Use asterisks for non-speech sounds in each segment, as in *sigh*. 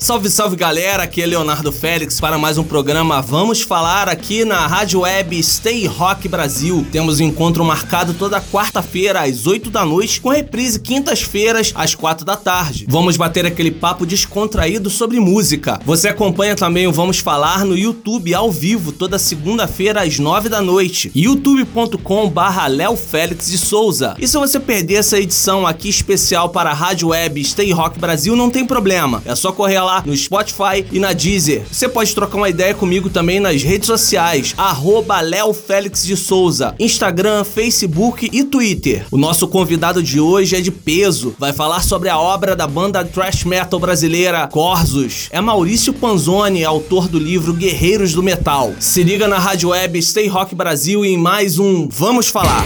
Salve, salve galera, aqui é Leonardo Félix para mais um programa Vamos Falar aqui na Rádio Web Stay Rock Brasil. Temos um encontro marcado toda quarta-feira às 8 da noite, com reprise quintas-feiras às 4 da tarde. Vamos bater aquele papo descontraído sobre música. Você acompanha também o Vamos Falar no YouTube ao vivo toda segunda-feira às 9 da noite, youtube.com barra Léo Félix de Souza. E se você perder essa edição aqui especial para a Rádio Web Stay Rock Brasil, não tem problema. É só correr lá no Spotify e na Deezer. Você pode trocar uma ideia comigo também nas redes sociais, arroba Léo Félix de Souza, Instagram, Facebook e Twitter. O nosso convidado de hoje é de peso, vai falar sobre a obra da banda thrash metal brasileira Corsos. É Maurício Panzoni, autor do livro Guerreiros do Metal. Se liga na rádio web Stay Rock Brasil e em mais um Vamos Falar.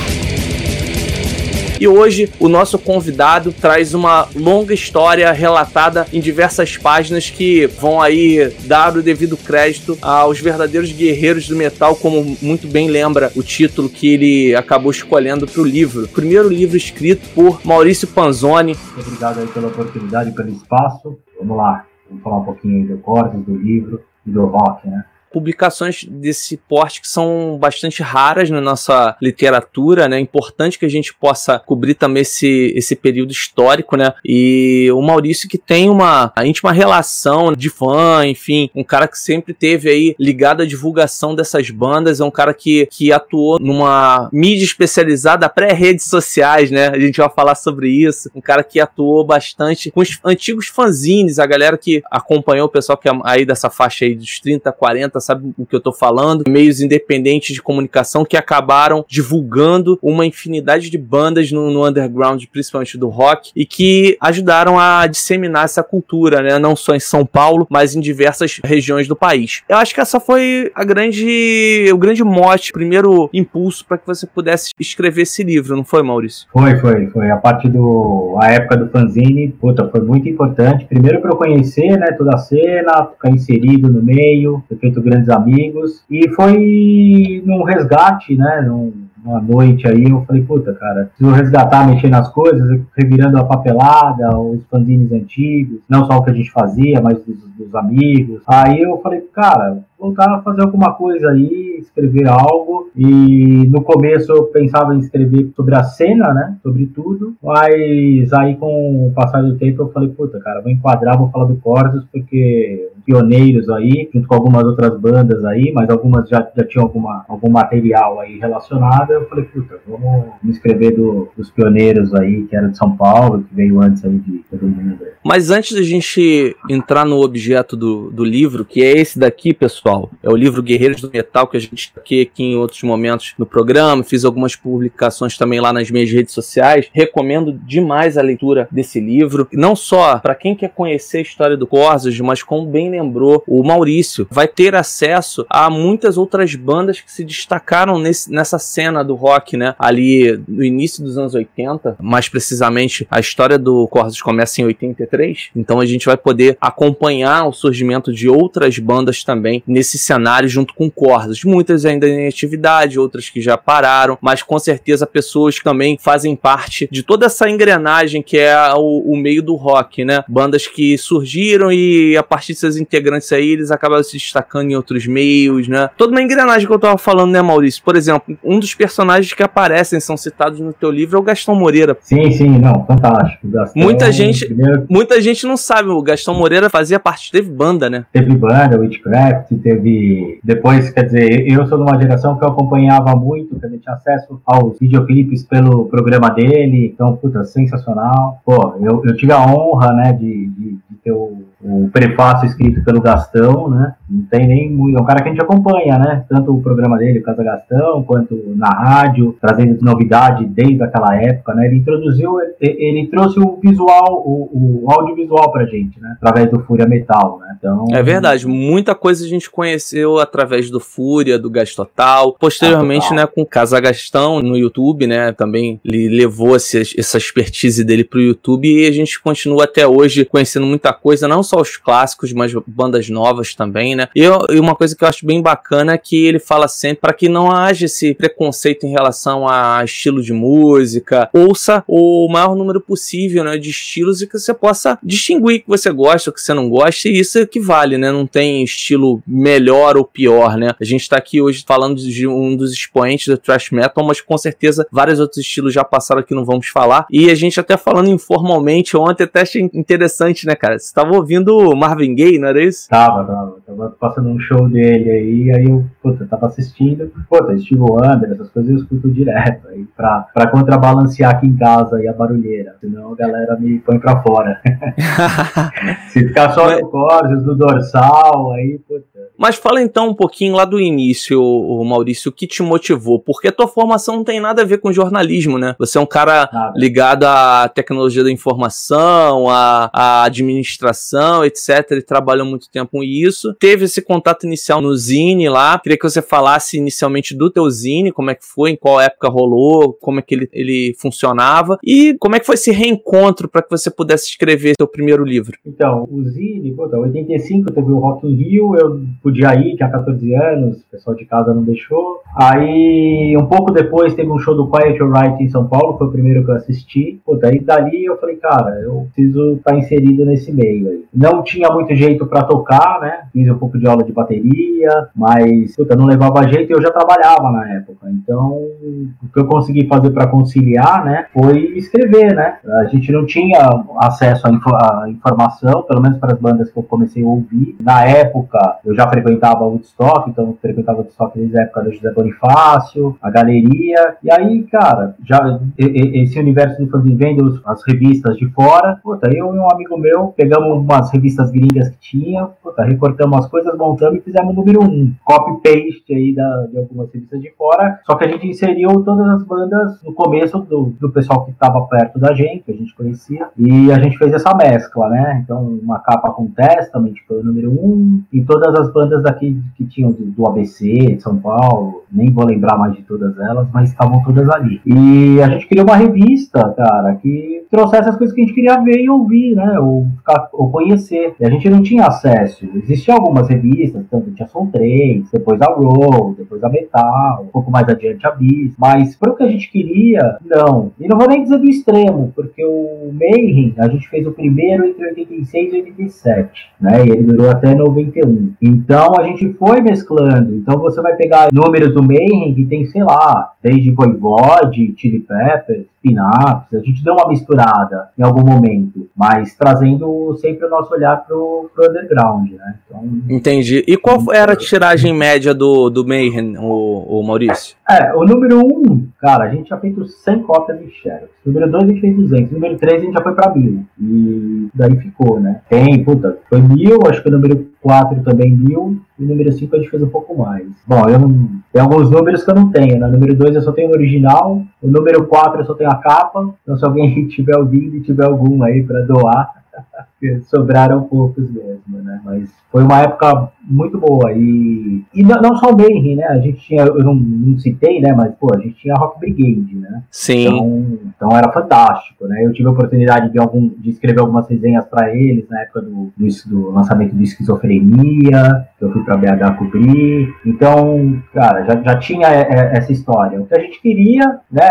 E hoje o nosso convidado traz uma longa história relatada em diversas páginas que vão aí dar o devido crédito aos verdadeiros guerreiros do metal, como muito bem lembra o título que ele acabou escolhendo para o livro. Primeiro livro escrito por Maurício Panzoni. Obrigado aí pela oportunidade, pelo espaço. Vamos lá, vamos falar um pouquinho do corte, do livro e do rock, né? Publicações desse porte que são bastante raras na nossa literatura, né? É importante que a gente possa cobrir também esse, esse período histórico, né? E o Maurício que tem uma íntima relação de fã, enfim, um cara que sempre teve aí ligado à divulgação dessas bandas, é um cara que, que atuou numa mídia especializada pré-redes sociais, né? A gente vai falar sobre isso. Um cara que atuou bastante com os antigos fanzines, a galera que acompanhou o pessoal que é aí dessa faixa aí dos 30, 40, sabe o que eu tô falando, meios independentes de comunicação que acabaram divulgando uma infinidade de bandas no, no underground, principalmente do rock, e que ajudaram a disseminar essa cultura, né? Não só em São Paulo, mas em diversas regiões do país. Eu acho que essa foi a grande, o grande mote, primeiro impulso para que você pudesse escrever esse livro, não foi, Maurício? Foi, foi, foi. A parte do a época do fanzine, puta, foi muito importante. Primeiro para eu conhecer, né, toda a cena, ficar inserido no meio, ter feito grandes amigos. E foi num resgate, né? Num, uma noite aí, eu falei, puta, cara, preciso resgatar, mexer nas coisas, revirando a papelada, os fanzines antigos, não só o que a gente fazia, mas dos, dos amigos. Aí eu falei, cara, voltar a fazer alguma coisa aí, escrever algo. E no começo eu pensava em escrever sobre a cena, né? Sobre tudo. Mas aí com o passar do tempo eu falei, puta, cara, vou enquadrar, vou falar do Corsos, porque pioneiros aí, junto com algumas outras bandas aí, mas algumas já, já tinham alguma, algum material aí relacionado. Eu falei, puta, vamos me escrever do, dos pioneiros aí, que era de São Paulo, que veio antes aí de todo mundo. Mas antes da gente entrar no objeto do, do livro, que é esse daqui, pessoal. É o livro Guerreiros do Metal, que a gente aqui, aqui em outros momentos no programa. Fiz algumas publicações também lá nas minhas redes sociais. Recomendo demais a leitura desse livro. Não só para quem quer conhecer a história do Corsos, mas como bem lembrou o Maurício, vai ter acesso a muitas outras bandas que se destacaram nesse, nessa cena do rock, né? Ali no início dos anos 80, mais precisamente a história do Corsos começa em 83. Então a gente vai poder acompanhar o surgimento de outras bandas também nesse cenário junto com cordas. Muitas ainda em atividade, outras que já pararam, mas com certeza pessoas que também fazem parte de toda essa engrenagem que é o, o meio do rock, né? Bandas que surgiram e a partir de seus integrantes aí, eles acabaram se destacando em outros meios, né? Toda uma engrenagem que eu tava falando, né, Maurício? Por exemplo, um dos personagens que aparecem, são citados no teu livro, é o Gastão Moreira. Sim, sim, não, fantástico. Gastão, muita gente, primeiro... muita gente não sabe, o Gastão Moreira fazia parte, teve banda, né? Teve banda, Witchcraft, teve. Depois, quer dizer, eu sou de uma geração que eu acompanhava muito, que a gente tinha acesso aos videoclipes pelo programa dele, então, puta, sensacional. Pô, eu, eu tive a honra, né, de, de, de ter o o prefácio escrito pelo Gastão, né? Não tem nem muito. É um cara que a gente acompanha, né? Tanto o programa dele, o Casa Gastão, quanto na rádio, trazendo novidade desde aquela época, né? Ele introduziu, ele, ele trouxe o visual, o, o audiovisual pra gente, né? Através do Fúria Metal, né? Então, é verdade, muita coisa a gente conheceu através do Fúria, do Gás Total. Posteriormente, né, com Casa Gastão no YouTube, né? Também ele levou esse, essa expertise dele pro YouTube e a gente continua até hoje conhecendo muita coisa, não só os clássicos, mas bandas novas também, né? E, e uma coisa que eu acho bem bacana é que ele fala sempre para que não haja esse preconceito em relação a estilo de música, ouça o maior número possível, né, de estilos e que você possa distinguir que você gosta, o que você não gosta, e isso é que vale, né? Não tem estilo melhor ou pior, né? A gente tá aqui hoje falando de um dos expoentes do thrash metal, mas com certeza vários outros estilos já passaram aqui, não vamos falar. E a gente até falando informalmente ontem, até achei interessante, né, cara? Você tava ouvindo Marvin Gaye, não era isso? Tava, tava. Tava passando um show dele aí, aí eu, puta, tava assistindo. Puta, Steve Wonder, essas coisas eu escuto direto aí, pra, pra contrabalancear aqui em casa aí a barulheira. Senão a galera me põe pra fora. *laughs* Se ficar só no Corsos, no dorsal, aí, puta. Mas fala então um pouquinho lá do início, Maurício, o que te motivou? Porque a tua formação não tem nada a ver com jornalismo, né? Você é um cara nada. ligado à tecnologia da informação, à, à administração, etc. E trabalhou muito tempo com isso. Teve esse contato inicial no Zine lá. Queria que você falasse inicialmente do teu Zine, como é que foi, em qual época rolou, como é que ele, ele funcionava e como é que foi esse reencontro para que você pudesse escrever seu primeiro livro. Então, o Zine, puta, 85 teve o Rock in Rio, eu podia ir, tinha 14 anos, o pessoal de casa não deixou. Aí, um pouco depois, teve um show do Quiet Right em São Paulo, foi o primeiro que eu assisti. Pô, daí dali eu falei, cara, eu preciso estar tá inserido nesse meio aí. Não tinha muito jeito para tocar, né? Fiz um pouco de aula de bateria, mas, puta, não levava jeito e eu já trabalhava na época. Então, o que eu consegui fazer para conciliar, né, foi escrever, né? A gente não tinha acesso à, info à informação, pelo menos para as bandas que eu comecei a ouvir. Na época, eu já o Woodstock, então frequentava Woodstock desde a época do José Bonifácio, a galeria, e aí, cara, já esse universo de fazer vendo as revistas de fora, puta, eu e um amigo meu pegamos umas revistas gringas que tinha, puta, recortamos as coisas, montamos e fizemos o número um, copy-paste aí da, de algumas revistas de fora, só que a gente inseriu todas as bandas no começo do, do pessoal que estava perto da gente, que a gente conhecia, e a gente fez essa mescla, né, então uma capa com Testament foi o número um, e todas as bandas daqui que tinham do, ABC, de São Paulo, nem vou lembrar mais de todas elas, mas estavam todas ali. E a gente criou uma revista, cara, que trouxesse as coisas que a gente queria ver e ouvir, né? Ou, ou conhecer. E a gente não tinha acesso. Existiam algumas revistas, tanto tinha Som 3, depois a Roll, depois a Metal, um pouco mais adiante a Bis. Mas para o que a gente queria, não. E não vou nem dizer do extremo, porque o Mayhem, a gente fez o primeiro entre 86 e 87, né? E ele durou até 91. Então a gente foi mesclando. Então você vai pegar números do Mayhem que tem, sei lá, desde Voivode, Chili Peppers, Pinaps, a gente deu uma misturada em algum momento, mas trazendo sempre o nosso olhar pro, pro underground, né? Então, Entendi. E qual era a tiragem média do, do Mayhem, o, o Maurício? É, o número 1, um, cara, a gente já fez 100 cópias de Xerox. Número 2 a gente fez 200. Número 3 a gente já foi pra mil. E daí ficou, né? Tem, puta, foi mil, acho que o número 4 também mil. E número 5 a gente fez um pouco mais. Bom, eu não. Tem alguns números que eu não tenho, né? Número 2 eu só tenho o original. O número 4 eu só tenho a capa. Então se alguém *laughs* tiver ouvindo e tiver algum aí pra doar *laughs* sobraram poucos mesmo, né? Mas foi uma época muito boa. E, e não, não só o Mayhem, né? A gente tinha, eu não, não, citei, né? Mas, pô, a gente tinha Rock Brigade, né? Sim. Então, então era fantástico, né? Eu tive a oportunidade de, algum, de escrever algumas resenhas para eles na época do, do, do, lançamento do Esquizofrenia, que eu fui para BH cobrir. Então, cara, já, já tinha essa história. O que a gente queria, né?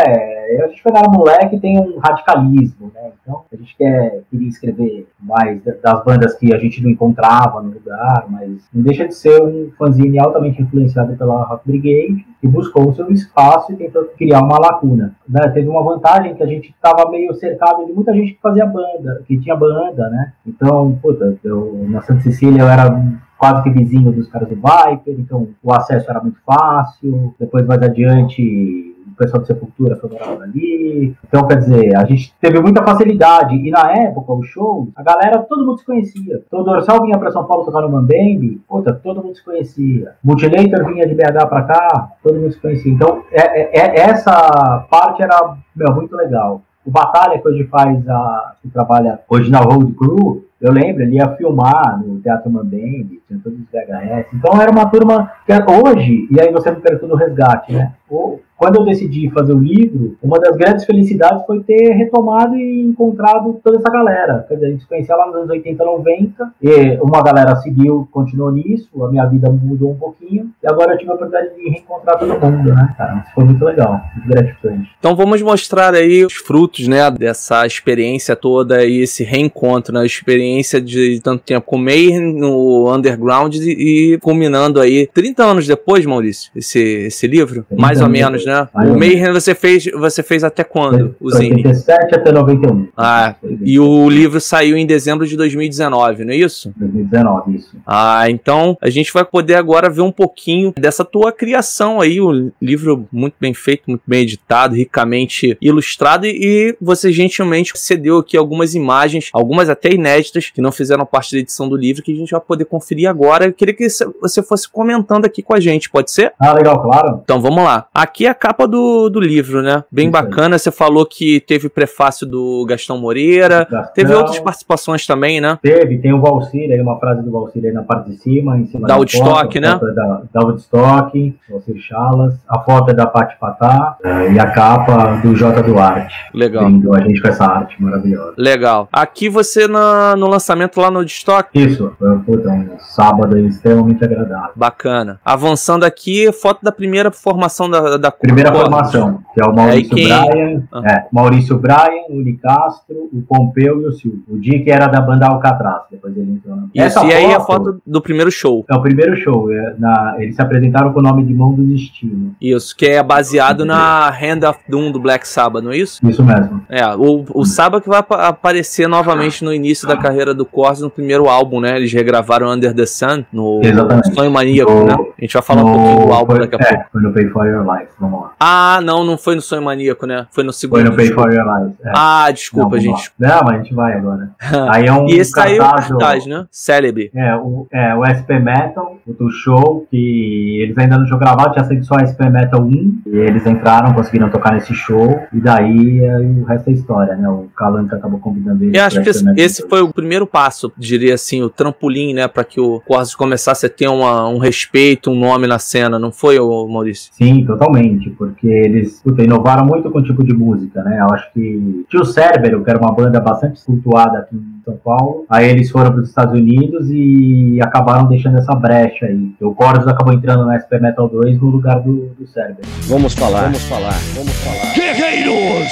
A gente foi era moleque tem um radicalismo, né? Então, a gente quer, queria escrever mais das bandas que a gente não encontrava no lugar, mas não deixa de ser um fanzine altamente influenciado pela Rock Brigade, que buscou o seu espaço e tentou criar uma lacuna. Né? Teve uma vantagem que a gente estava meio cercado de muita gente que fazia banda, que tinha banda, né? Então, puta, eu, na Santa Cecília eu era quase que vizinho dos caras do Viper, então o acesso era muito fácil. Depois, mais adiante, pessoal de Sepultura foi morar ali. Então, quer dizer, a gente teve muita facilidade. E na época, o show, a galera, todo mundo se conhecia. Então, o Dorsal vinha pra São Paulo tocar no Mambembe, puta, todo mundo se conhecia. Multilater vinha de BH pra cá, todo mundo se conhecia. Então, é, é- é- essa parte era meu, muito legal. O Batalha, que hoje faz a. que trabalha hoje na Road Crew, eu lembro, ele ia filmar no Teatro Mambembe, tinha todos os VHS. Então era uma turma que era- hoje, e aí você me perguntou do resgate, né? O- Quando eu decidi fazer o livro, uma das grandes felicidades foi ter retomado e encontrado toda essa galera. Quer dizer, a gente se conhecia lá nos anos 80, 90, e uma galera seguiu, continuou nisso, a minha vida mudou um pouquinho, e agora eu tive a oportunidade de reencontrar todo mundo, né, cara? Isso foi muito legal, muito gratificante. Então vamos mostrar aí os frutos, né, dessa experiência toda e esse reencontro, né, a experiência de tanto tempo com o Mayhem no Underground e, culminando aí 30 anos depois, Maurício, esse, esse livro, 30 mais ou menos, né? Mais O Mayhem você fez, você fez até quando? Zine? 87 até 91. Ah, e o livro saiu em dezembro de 2019, não é isso? 2019, isso. Ah, então a gente vai poder agora ver um pouquinho dessa tua criação aí, o livro muito bem feito, muito bem editado, ricamente ilustrado e você gentilmente cedeu aqui algumas imagens, algumas até inéditas, que não fizeram parte da edição do livro, que a gente vai poder conferir agora. Eu queria que você fosse comentando aqui com a gente, pode ser? Ah, legal, claro. Então vamos lá. Aqui é a capa do, do livro, né? Bem Isso aí. bacana. Você falou que teve prefácio do Gastão Moreira. Teve Gastão, outras participações também, né? Teve, tem o Valsir aí, uma frase do Valsir aí na parte de cima, em cima Da da Woodstock, né? é Da, da Woodstock, Valsir Chalas, a foto é da Pati Patá eh, e a capa do J Duarte. Legal. Brindou a gente com essa arte maravilhosa. Legal. Aqui você na- no lançamento lá no Destock. Isso, foi puta, um sábado aí extremamente agradável. Bacana. Avançando aqui, foto da primeira formação da, da Primeira formação, que é o Maurício É, quem- Bryan, Ah. é, Maurício Bryan, o Uli Castro, o Pompeu e o Silvio. O Dick era da banda Alcatraz, depois ele entrou na... Isso, e aí a foto do primeiro show. É o primeiro show, é, na- eles se apresentaram com o nome de Mão do Destino. Isso, que é baseado na Hand of Doom do Black Sabbath, não é isso? Isso mesmo. É, o, o Sabbath que vai apa- aparecer novamente no início da carreira do Corsos no primeiro álbum, né? Eles regravaram Under the Sun no Exatamente. Sonho Maníaco, No- né? A gente vai falar um pouquinho do álbum foi, daqui a pouco. É, foi no Pay for Your Life, vamos Ah, não, não foi no Sonho Maníaco, né? Foi no segundo. Foi no Pay for Your Life. é. Ah, Não, desculpa, vamos gente. lá. Não, mas a gente vai agora. *laughs* Aí é um e esse saiu o cartaz né? Célebre. É, o, é, o SP Metal, o do show, que eles ainda não tinham gravado, tinha sido só SP Metal 1, e eles entraram, conseguiram tocar nesse show, e daí é, o resto é história, né? O Calanca acabou convidando eles. Eu acho pra que esse, esse 2. foi o primeiro passo, diria assim, o trampolim, né, para que o Corsos começasse a ter uma- um respeito, um nome na cena, não foi, Maurício? Sim, totalmente, porque eles puta, inovaram muito com o tipo de música, né? Eu acho que tinha o Cérbero, que era uma banda bastante cultuada aqui em São Paulo, aí eles foram para os Estados Unidos e acabaram deixando essa brecha aí. O Chorus acabou entrando no SP Metal 2 no lugar do, do Cérbero. Vamos falar, vamos falar, vamos falar. Guerreiros!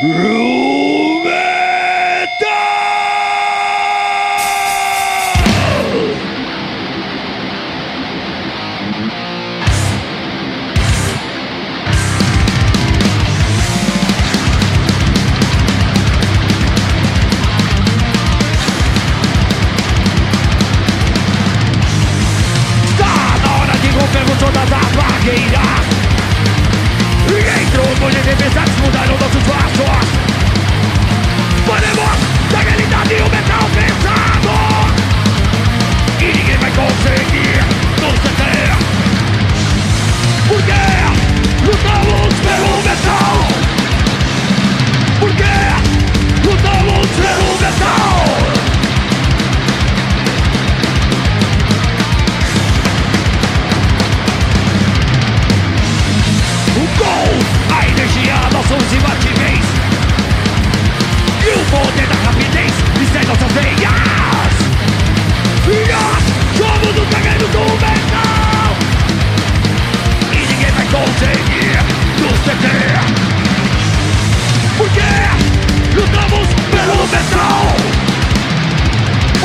Está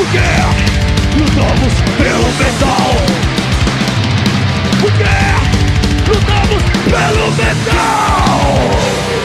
Porque lutamos pelo metal. Porque lutamos pelo metal!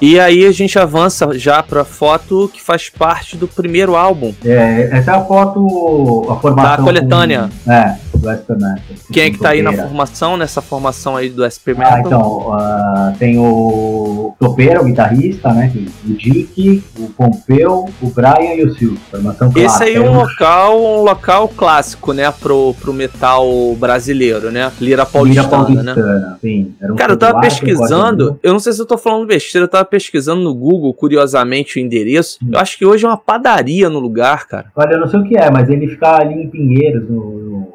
E aí a gente avança já pra foto que faz parte do primeiro álbum. É, essa é a foto, a formação. Da coletânea. Com, é, do SP Metal. Quem é que tá aí na formação, nessa formação aí do SP Metal? Ah, então, uh, tem o Topeira, o guitarrista, né? O Dick, o Pompeu, o Brian e o Silvio. Formação clássica. Esse aí é um local, um local clássico, né? Pro, pro metal brasileiro, né? Lira paulistana, Lira paulistana né? Sim. Um Cara, eu tava pesquisando, eu não sei se eu tô falando besteira, eu tava pesquisando no Google, curiosamente, o endereço. Hum. Eu acho que hoje é uma padaria no lugar, cara. Olha, eu não sei o que é, mas ele fica ali em Pinheiros, no,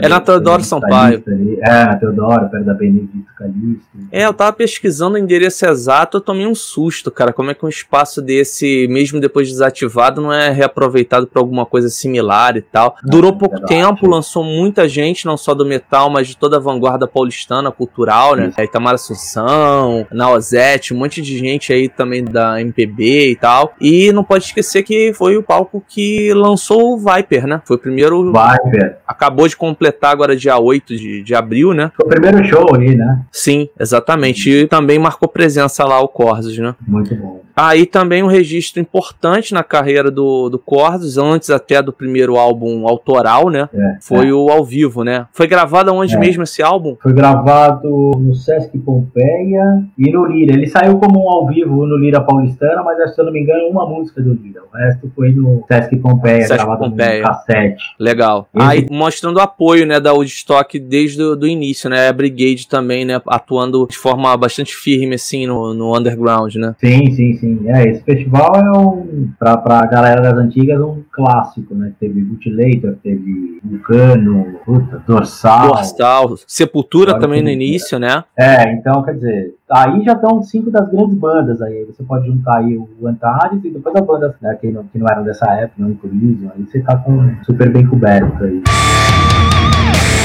é na Teodoro Sampaio. É, na Teodoro, perto da Benedito Calixto. É, eu tava pesquisando o endereço exato, eu tomei um susto, cara. Como é que um espaço desse, mesmo depois desativado, não é reaproveitado para alguma coisa similar e tal? Não, Durou pouco é tempo, lançou muita gente, não só do metal, mas de toda a vanguarda paulistana, cultural, né? Isso. Itamar Assunção, Naozete, um monte de gente aí também da MPB e tal. E não pode esquecer que foi o palco que lançou o Viper, né? Foi o primeiro. Viper. Acabou de completar agora dia 8 de, de abril, né? Foi o primeiro show ali, né? Sim, exatamente. E também marcou presença lá o Corsos, né? Muito bom. Aí também um registro importante na carreira do, do Corsos, antes até do primeiro álbum autoral, né? É, Foi é. o ao vivo, né? Foi gravado onde é. mesmo esse álbum? Foi gravado no Sesc Pompeia e no Lira. Ele saiu como um ao vivo no Lira Paulistana, mas se eu não me engano, uma música do Lira. O resto foi no Sesc Pompeia, Sesc gravado Pompeia. no cassete. Legal. Esse... Aí mostrando o apoio, né, da Woodstock desde o do início, né? A Brigade também, né, atuando de forma bastante firme, assim, no, no underground, né? Sim, sim, sim. É, esse festival é um, pra, pra galera das antigas, um clássico, né? Teve Mutilator, teve Vulcano, puta, Dorsal. Dorsal, Sepultura também no início, né? É, então, quer dizer, aí já estão cinco das grandes bandas aí. Você pode juntar aí o Antares e depois as bandas né, que, não, que não eram dessa época, não Inclusive, aí você tá com super bem coberto aí.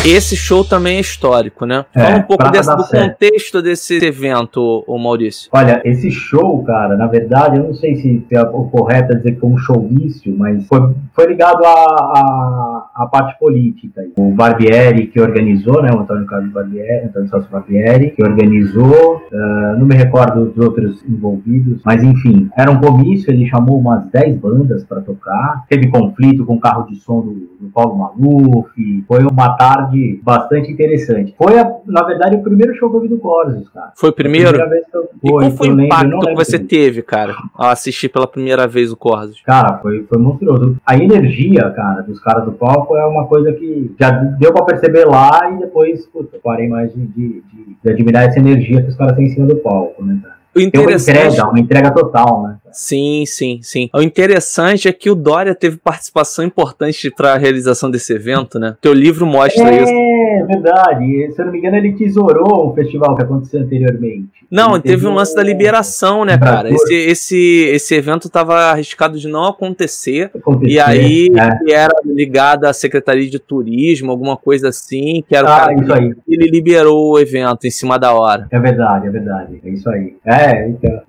Esse show também é histórico, né? É, Fala um pouco desse, do contexto desse evento, o Maurício. Olha, esse show, cara, na verdade, eu não sei se é o correto é dizer que foi um showício, mas foi, foi ligado à, à, parte política. O Barbieri, que organizou, né? O Antônio Carlos Barbieri, Antônio Celso Barbieri, que organizou, uh, não me recordo dos outros envolvidos, mas enfim, era um comício, ele chamou umas 10 bandas para tocar, teve conflito com o carro de som do, do Paulo Maluf, foi uma tarde bastante interessante. Foi, a, na verdade, o primeiro show que eu vi do Corsos, cara. Foi o primeiro? Foi e qual foi o impacto que você teve, cara, ao assistir pela primeira vez o Corsos? Cara, foi, foi monstruoso. A energia, cara, dos caras do palco é uma coisa que já deu pra perceber lá e depois, puta, parei mais de, de, de, de admirar essa energia que os caras têm em cima do palco, né, cara? Interessante... uma entrega, uma entrega total, né? Sim, sim, sim. O interessante é que o Dória teve participação importante para a realização desse evento, né? Teu livro mostra é, isso. É, verdade. Se eu não me engano, ele tesourou um festival que aconteceu anteriormente. Não, ele teve um lance da liberação, né, cara? Esse, esse, esse evento estava arriscado de não acontecer. acontecer e aí é. era ligado à Secretaria de Turismo, alguma coisa assim, que era ah, o cara isso aí. ele liberou o evento em cima da hora. É verdade, é verdade. É isso aí. É, então.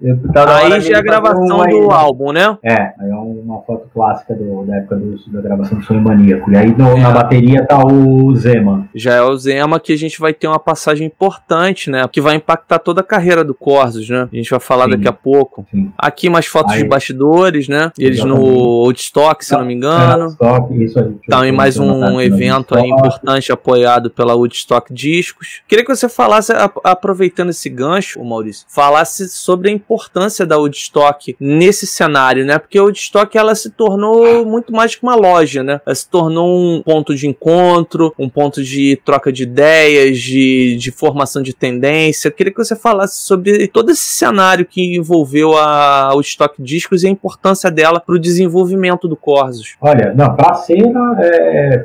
aí já a gravação gravação do álbum, né? É, aí é uma foto clássica do, da época do, da gravação do Sonho Maníaco. E aí no, é. na bateria tá o Zema. Já é o Zema que a gente vai ter uma passagem importante, né? Que vai impactar toda a carreira do Corsos, né? A gente vai falar Sim. daqui a pouco. Sim. Aqui mais fotos aí. de bastidores, né? Eles Exatamente. no Woodstock, se não, não me engano. É, Woodstock, isso aí. Também mais um evento aí importante apoiado pela Woodstock Discos. Queria que você falasse, aproveitando esse gancho, Maurício, falasse sobre a importância da Woodstock nesse cenário, né? Porque a Woodstock ela se tornou muito mais que uma loja, né? Ela se tornou um ponto de encontro, um ponto de troca de ideias, de, de formação de tendência. Queria que você falasse sobre todo esse cenário que envolveu a Woodstock Discos e a importância dela para o desenvolvimento do Corsos. Olha, não, para é,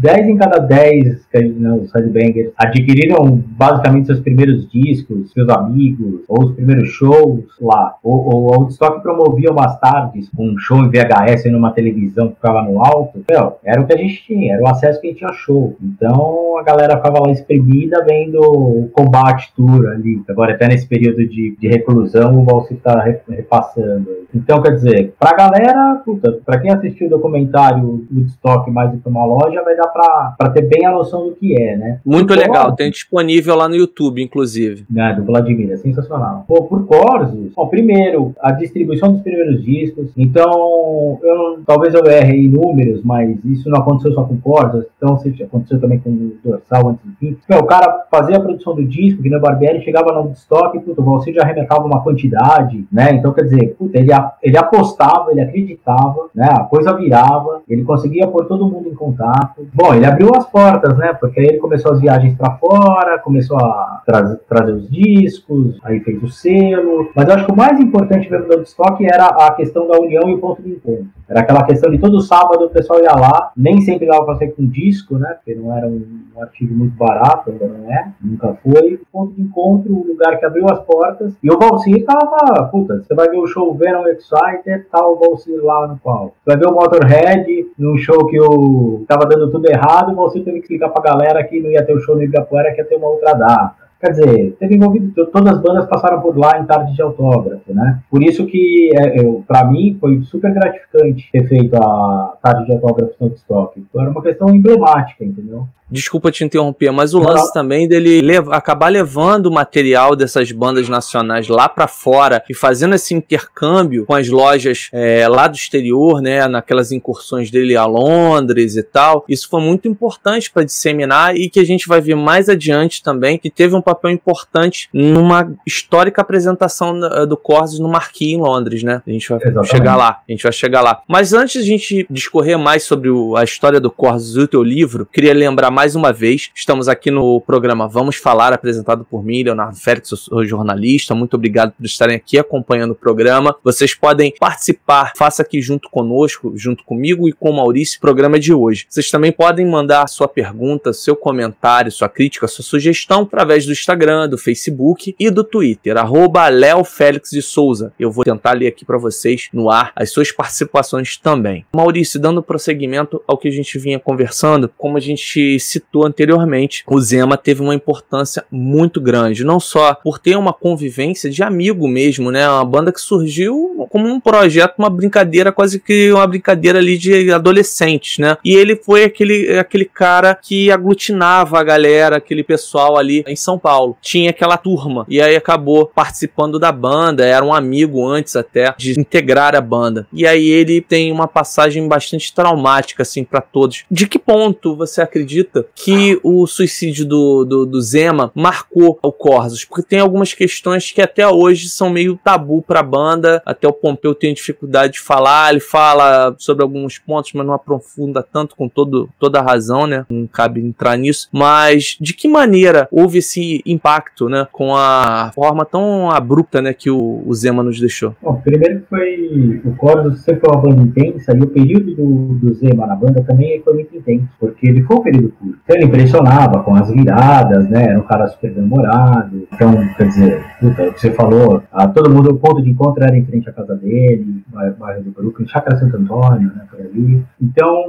10 em cada 10 né, os headbangers adquiriram basicamente seus primeiros discos, seus amigos, ou os primeiros shows lá. O, o Woodstock promovia umas tardes com um show em VHS numa televisão que ficava no alto. Meu, era o que a gente tinha, era o acesso que a gente tinha show. Então a galera ficava lá espremida vendo o combate tour ali. Agora, até nesse período de, de reclusão, o Valsir tá repassando. Então, quer dizer, pra galera, puta, pra quem assistiu o documentário Woodstock mais do que uma loja, vai dar para ter bem a noção do que é, né? Muito por legal, tem disponível lá no YouTube, inclusive. Né, do Vladimir, é sensacional. Pô, por Corsos, bom, primeiro, a distribuição dos primeiros discos, então, eu talvez eu erre em números, mas isso não aconteceu só com Corsos, então aconteceu também com o Dorsal antes do fim. Então, o cara fazia a produção do disco, que no Barbieri chegava no estoque, puto, você já arremetava uma quantidade, né? Então, quer dizer, puta, ele, ele apostava, ele acreditava, né? A coisa virava, ele conseguia pôr todo mundo em contato. Bom, ele abriu as portas, né? Porque aí ele começou as viagens para fora, começou a tra trazer os discos, aí fez o selo. Mas eu acho que o mais importante mesmo do Woodstock era a questão da união e o ponto de encontro. Era aquela questão de todo sábado o pessoal ia lá, nem sempre dava para sair com disco, né? Porque não era um, um, artigo muito barato, ainda não é, nunca foi. O ponto de encontro, o lugar que abriu as portas. E o Valsir tava, puta, você vai ver o show Venom Exciter, tá o Valsir lá no palco. Você vai ver o Motorhead num show que o tava dando tudo errado, você teve que explicar pra galera que não ia ter o show no Ibirapuera, que ia ter uma outra data. Quer dizer, teve envolvido, todas as bandas passaram por lá em tarde de autógrafo, né? Por isso que, é, para mim, foi super gratificante ter feito a tarde de autógrafo no Woodstock. Era uma questão emblemática, entendeu? Desculpa te interromper, mas o lance também dele leva, acabar levando o material dessas bandas nacionais lá para fora e fazendo esse intercâmbio com as lojas é, lá do exterior, né, naquelas incursões dele a Londres e tal, isso foi muito importante para disseminar e que a gente vai ver mais adiante também que teve um papel importante numa histórica apresentação do Corsos no Marquis em Londres, né? A gente vai Exatamente. chegar lá, a gente vai chegar lá. Mas antes de a gente discorrer mais sobre o, a história do Corsos e o teu livro, queria lembrar mais uma vez. Estamos aqui no programa Vamos Falar, apresentado por mim, Leonardo Félix, eu sou jornalista. Muito obrigado por estarem aqui acompanhando o programa. Vocês podem participar, faça aqui junto conosco, junto comigo e com o Maurício, o programa de hoje. Vocês também podem mandar sua pergunta, seu comentário, sua crítica, sua sugestão através do Instagram, do Facebook e do Twitter, arroba Léo Félix de Souza. Eu vou tentar ler aqui para vocês no ar as suas participações também. Maurício, dando prosseguimento ao que a gente vinha conversando, como a gente citou anteriormente, o Zema teve uma importância muito grande, não só por ter uma convivência de amigo mesmo, né? Uma banda que surgiu como um projeto, uma brincadeira, quase que uma brincadeira ali de adolescentes, né? E ele foi aquele, aquele cara que aglutinava a galera, aquele pessoal ali em São Paulo. Tinha aquela turma e aí acabou participando da banda, era um amigo antes até de integrar a banda. E aí ele tem uma passagem bastante traumática assim para todos. De que ponto você acredita que o suicídio do, do, do Zema marcou o Corsos, porque tem algumas questões que até hoje são meio tabu pra banda, até o Pompeu tem dificuldade de falar, ele fala sobre alguns pontos, mas não aprofunda tanto com todo, toda a razão, né? Não cabe entrar nisso. Mas de que maneira houve esse impacto, né? Com a forma tão abrupta, né? Que o, o Zema nos deixou. Bom, primeiro foi o Corsos sempre foi uma banda intensa e o período do, do Zema na banda também foi muito intenso, porque ele foi um período curto. Ele impressionava com as viradas, né? Era um cara super demorado. Então, quer dizer, puta, o que você falou, a, todo mundo, o ponto de encontro era em frente à casa dele, bairro do Brooklyn, Chácara Santo Antônio, né? Por ali. Então,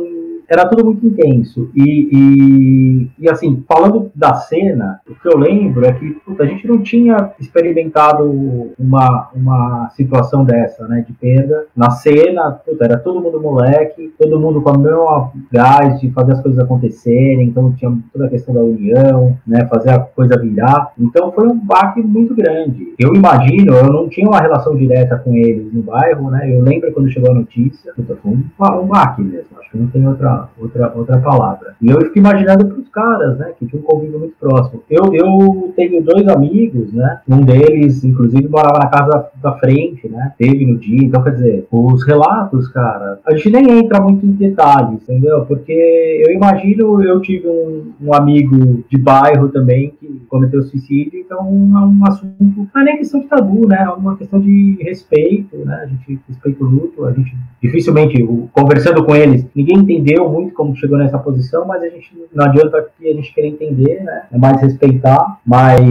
era tudo muito intenso. E, e, e, assim, falando da cena, o que eu lembro é que puta, a gente não tinha experimentado uma, uma situação dessa, né, de perda. Na cena, puta, era todo mundo moleque, todo mundo com a mesma gás de fazer as coisas acontecerem, então tinha toda a questão da união, né, fazer a coisa virar. Então foi um baque muito grande. Eu imagino, eu não tinha uma relação direta com eles no bairro, né, eu lembro quando chegou a notícia, puta, foi um, um baque mesmo, acho que não tem outra, outra, outra palavra. E eu fico imaginando para os caras, né, que tinham um convívio muito próximo. Eu, eu tenho dois amigos, né, um deles, inclusive, morava na casa da frente, né, teve no dia, então quer dizer, os relatos, cara, a gente nem entra muito em detalhes, entendeu? Porque eu imagino, eu tive um, um amigo de bairro também que cometeu suicídio, então é um assunto, não é nem questão de tabu, né, é uma questão de respeito, né, a gente respeita o luto, a gente dificilmente, conversando com eles, ninguém entendeu muito como chegou nessa posição, mas a gente não adianta que a gente querer entender, né, é mais respeitar, mas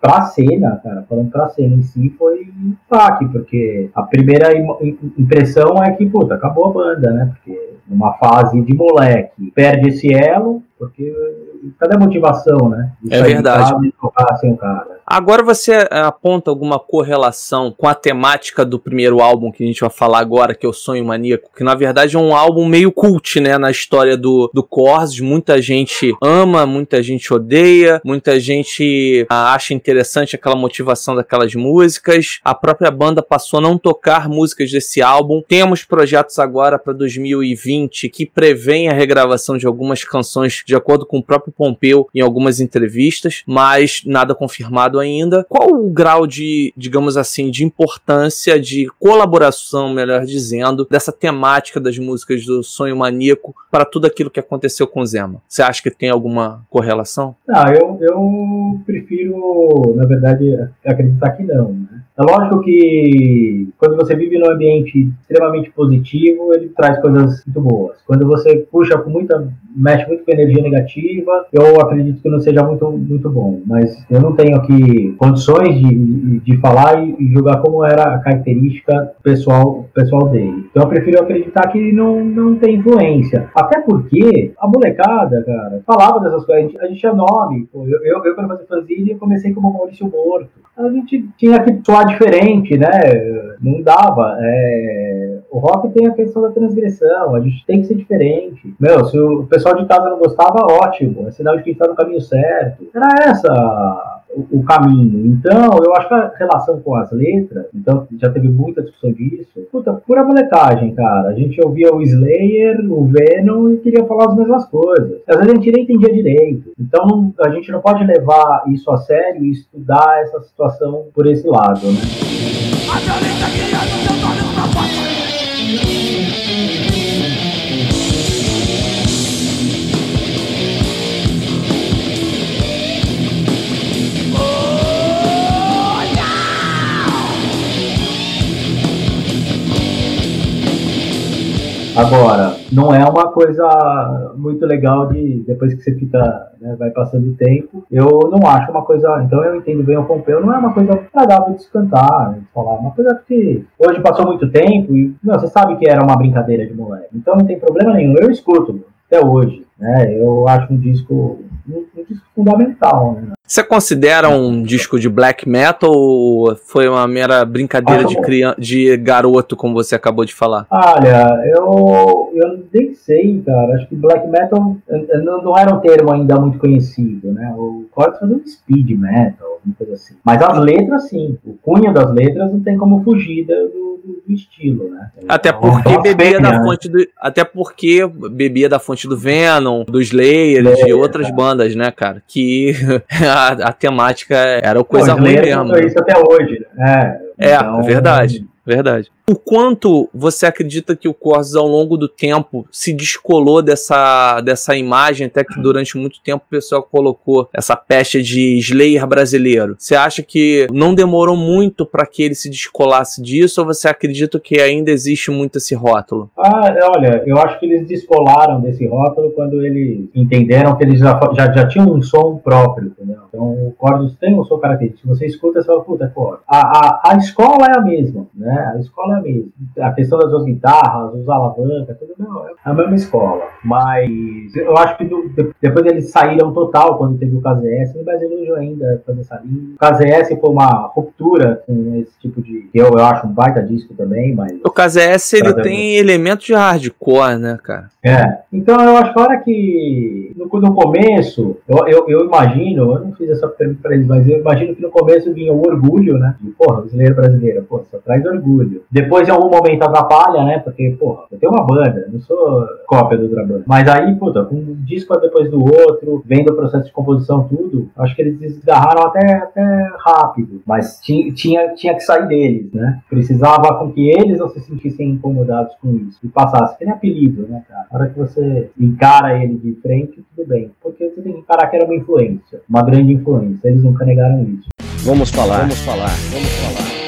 pra cena, cara, falando pra cena em si, foi um porque a primeira impressão é que, puta, acabou a banda, né, porque numa fase de moleque, perde esse elo, porque cadê a motivação, né? De é verdade. E tocar sem o cara. Agora você eh, aponta alguma correlação com a temática do primeiro álbum que a gente vai falar agora, que é o Sonho Maníaco, que na verdade é um álbum meio cult, né, na história do, do Corsos. Muita gente ama, muita gente odeia, muita gente ah, acha interessante aquela motivação daquelas músicas. A própria banda passou a não tocar músicas desse álbum. Temos projetos agora para 2020 que prevêem a regravação de algumas canções de acordo com o próprio Pompeu em algumas entrevistas, mas nada confirmado ainda. Qual o grau de, digamos assim, de importância, de colaboração, melhor dizendo, dessa temática das músicas do Sonho Maníaco para tudo aquilo que aconteceu com Zema? Você acha que tem alguma correlação? Ah, eu, eu prefiro, na verdade, acreditar que não. Né? É lógico que quando você vive num ambiente extremamente positivo, ele traz coisas muito boas. Quando você puxa com muita, mexe muito com energia negativa, eu acredito que não seja muito, muito bom. Mas eu não tenho aqui condições de, de falar e julgar como era a característica pessoal, pessoal dele. Então eu prefiro acreditar que não, não tem influência. Até porque a molecada, cara, falava dessas coisas. A gente, a gente tinha nome. Eu, eu, eu, para fazer fanzine, comecei como Maurício Morto. A gente tinha que soar diferente, né? Não dava. É... O rock tem a questão da transgressão, a gente tem que ser diferente. Meu, se o pessoal de casa não gostava, ótimo. É sinal de que está no caminho certo. Era essa o, caminho. Então, eu acho que a relação com as letras, então já teve muita discussão disso, puta, pura molecagem, cara. A gente ouvia o Slayer, o Venom e queria falar as mesmas coisas. Às vezes a gente nem entendia direito. Então, a gente não pode levar isso a sério e estudar essa situação por esse lado, né? Agora, não é uma coisa muito legal de depois que você fica, né, vai passando o tempo. Eu não acho uma coisa. Então eu entendo bem o Pompeu, não é uma coisa agradável de se cantar, de falar. Uma coisa que hoje passou muito tempo e não, você sabe que era uma brincadeira de moleque. Então não tem problema nenhum. Eu escuto até hoje. Né, eu acho um disco, disco fundamental. Né? Você considera um disco de black metal ou foi uma mera brincadeira de, criança, de garoto, como você acabou de falar? Olha, eu, eu nem sei, cara. Acho que black metal não, não era um termo ainda muito conhecido, né? O Cortes fazia um speed metal, alguma coisa assim. Mas as letras, sim. O cunho das letras não tem como fugir do, do, do estilo, né? Até porque é bebia da fonte do, até porque bebia da fonte do Venom, do Slayer, é, de outras bandas, né, cara? Que *laughs* a, a temática era coisa Pô, ruim mesmo. Isso até hoje. Né? É, é então, verdade. Verdade. O quanto você acredita que o Corsos, ao longo do tempo, se descolou dessa, dessa imagem, até que durante muito tempo o pessoal colocou essa peste de Slayer brasileiro? Você acha que não demorou muito para que ele se descolasse disso, ou você acredita que ainda existe muito esse rótulo? Ah, olha, eu acho que eles descolaram desse rótulo quando eles entenderam que eles já, já, já tinham um som próprio, entendeu? Então o Corsos tem um som característico. Você escuta, você fala, puta, é A, a, a escola é a mesma, né? A escola escola mesmo. A questão das duas guitarras, os alavancas, tudo não, é a mesma escola. Mas eu acho que do, depois eles saíram total quando teve o KZS, no brasileiro ainda fazer essa linha. O KZS foi uma ruptura com esse tipo de. Eu, eu acho um baita disco também, mas. O KZS ele tem elementos de hardcore, né, cara? É. Então eu acho a hora que. No, no começo, eu, eu, eu, imagino, eu não fiz essa pergunta pra eles, mas eu imagino que no começo vinha o orgulho, né? De, porra, brasileiro brasileira, pô, só traz orgulho. Depois, em algum momento, atrapalha, né? Porque, porra, eu tenho uma banda, não sou cópia do outra banda. Mas aí, puta, com um disco depois do outro, vendo o processo de composição, tudo, acho que eles desgarraram até, até rápido. Mas tinha, tinha, tinha que sair deles, né? Precisava com que eles não se sentissem incomodados com isso. E passasse. Que nem apelido, né, cara? A hora que você encara ele de frente, tudo bem. Porque você tem que encarar que era uma influência. Uma grande influência. Eles nunca negaram isso. Vamos falar, vamos falar, vamos falar.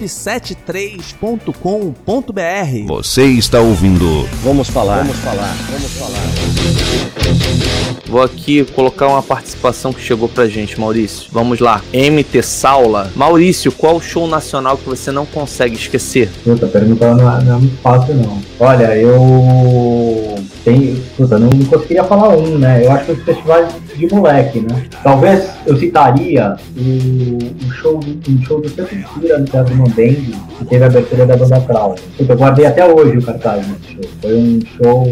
shop73.com.br. Você está ouvindo. Vamos falar. Vamos falar. Vamos falar. Vou aqui colocar uma participação que chegou pra gente, Maurício. Vamos lá. MT Saula. Maurício, qual o show nacional que você não consegue esquecer? Puta, perguntar não, é, não é muito fácil não. Olha, eu tenho. Puta, não, não conseguiria falar um, né? Eu acho que os festivais de moleque, né? Talvez eu citaria o, o show, um show do Sepultura no Teatro Mandembe, que teve a abertura da banda Crown. Eu guardei até hoje o cartaz desse show. Foi um show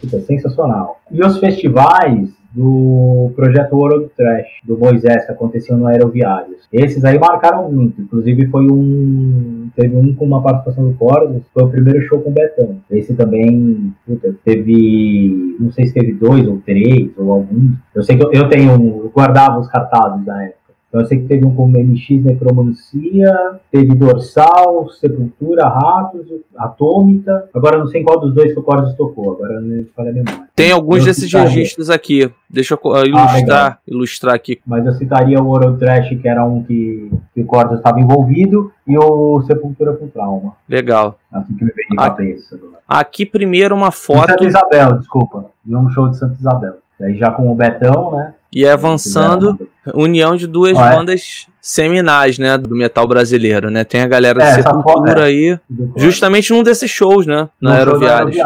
puta, sensacional. E os festivais do projeto World Trash, do Moisés, que aconteciam no Aeroviários. Esses aí marcaram muito, inclusive foi um. Teve um com uma participação do Corsos, foi o primeiro show com o Betão. Esse também, puta, teve. Não sei se teve dois ou três ou alguns. Eu sei que eu, eu tenho. Eu guardava os cartazes da época. Então eu sei que teve um como MX Necromancia, teve Dorsal, Sepultura, Ratos, Atômica. Agora não sei qual dos dois que o Cordes tocou, agora não falha a memória. Tem alguns eu desses citaria. registros aqui. Deixa eu ah, ilustrar, ah, ilustrar aqui. Mas eu citaria o World Trash, que era um que, que o Cordes estava envolvido, e o Sepultura com Trauma. Legal. Assim que me veio na cabeça. Aqui primeiro uma foto. De Santa Isabel, desculpa. E um show de Santa Isabel. Aí já com o Betão, né? E avançando, união de duas ah, é? bandas seminais, né, do metal brasileiro, né? Tem a galera é, Sepultura é, aí, justamente num desses shows, né, na Aeroviários.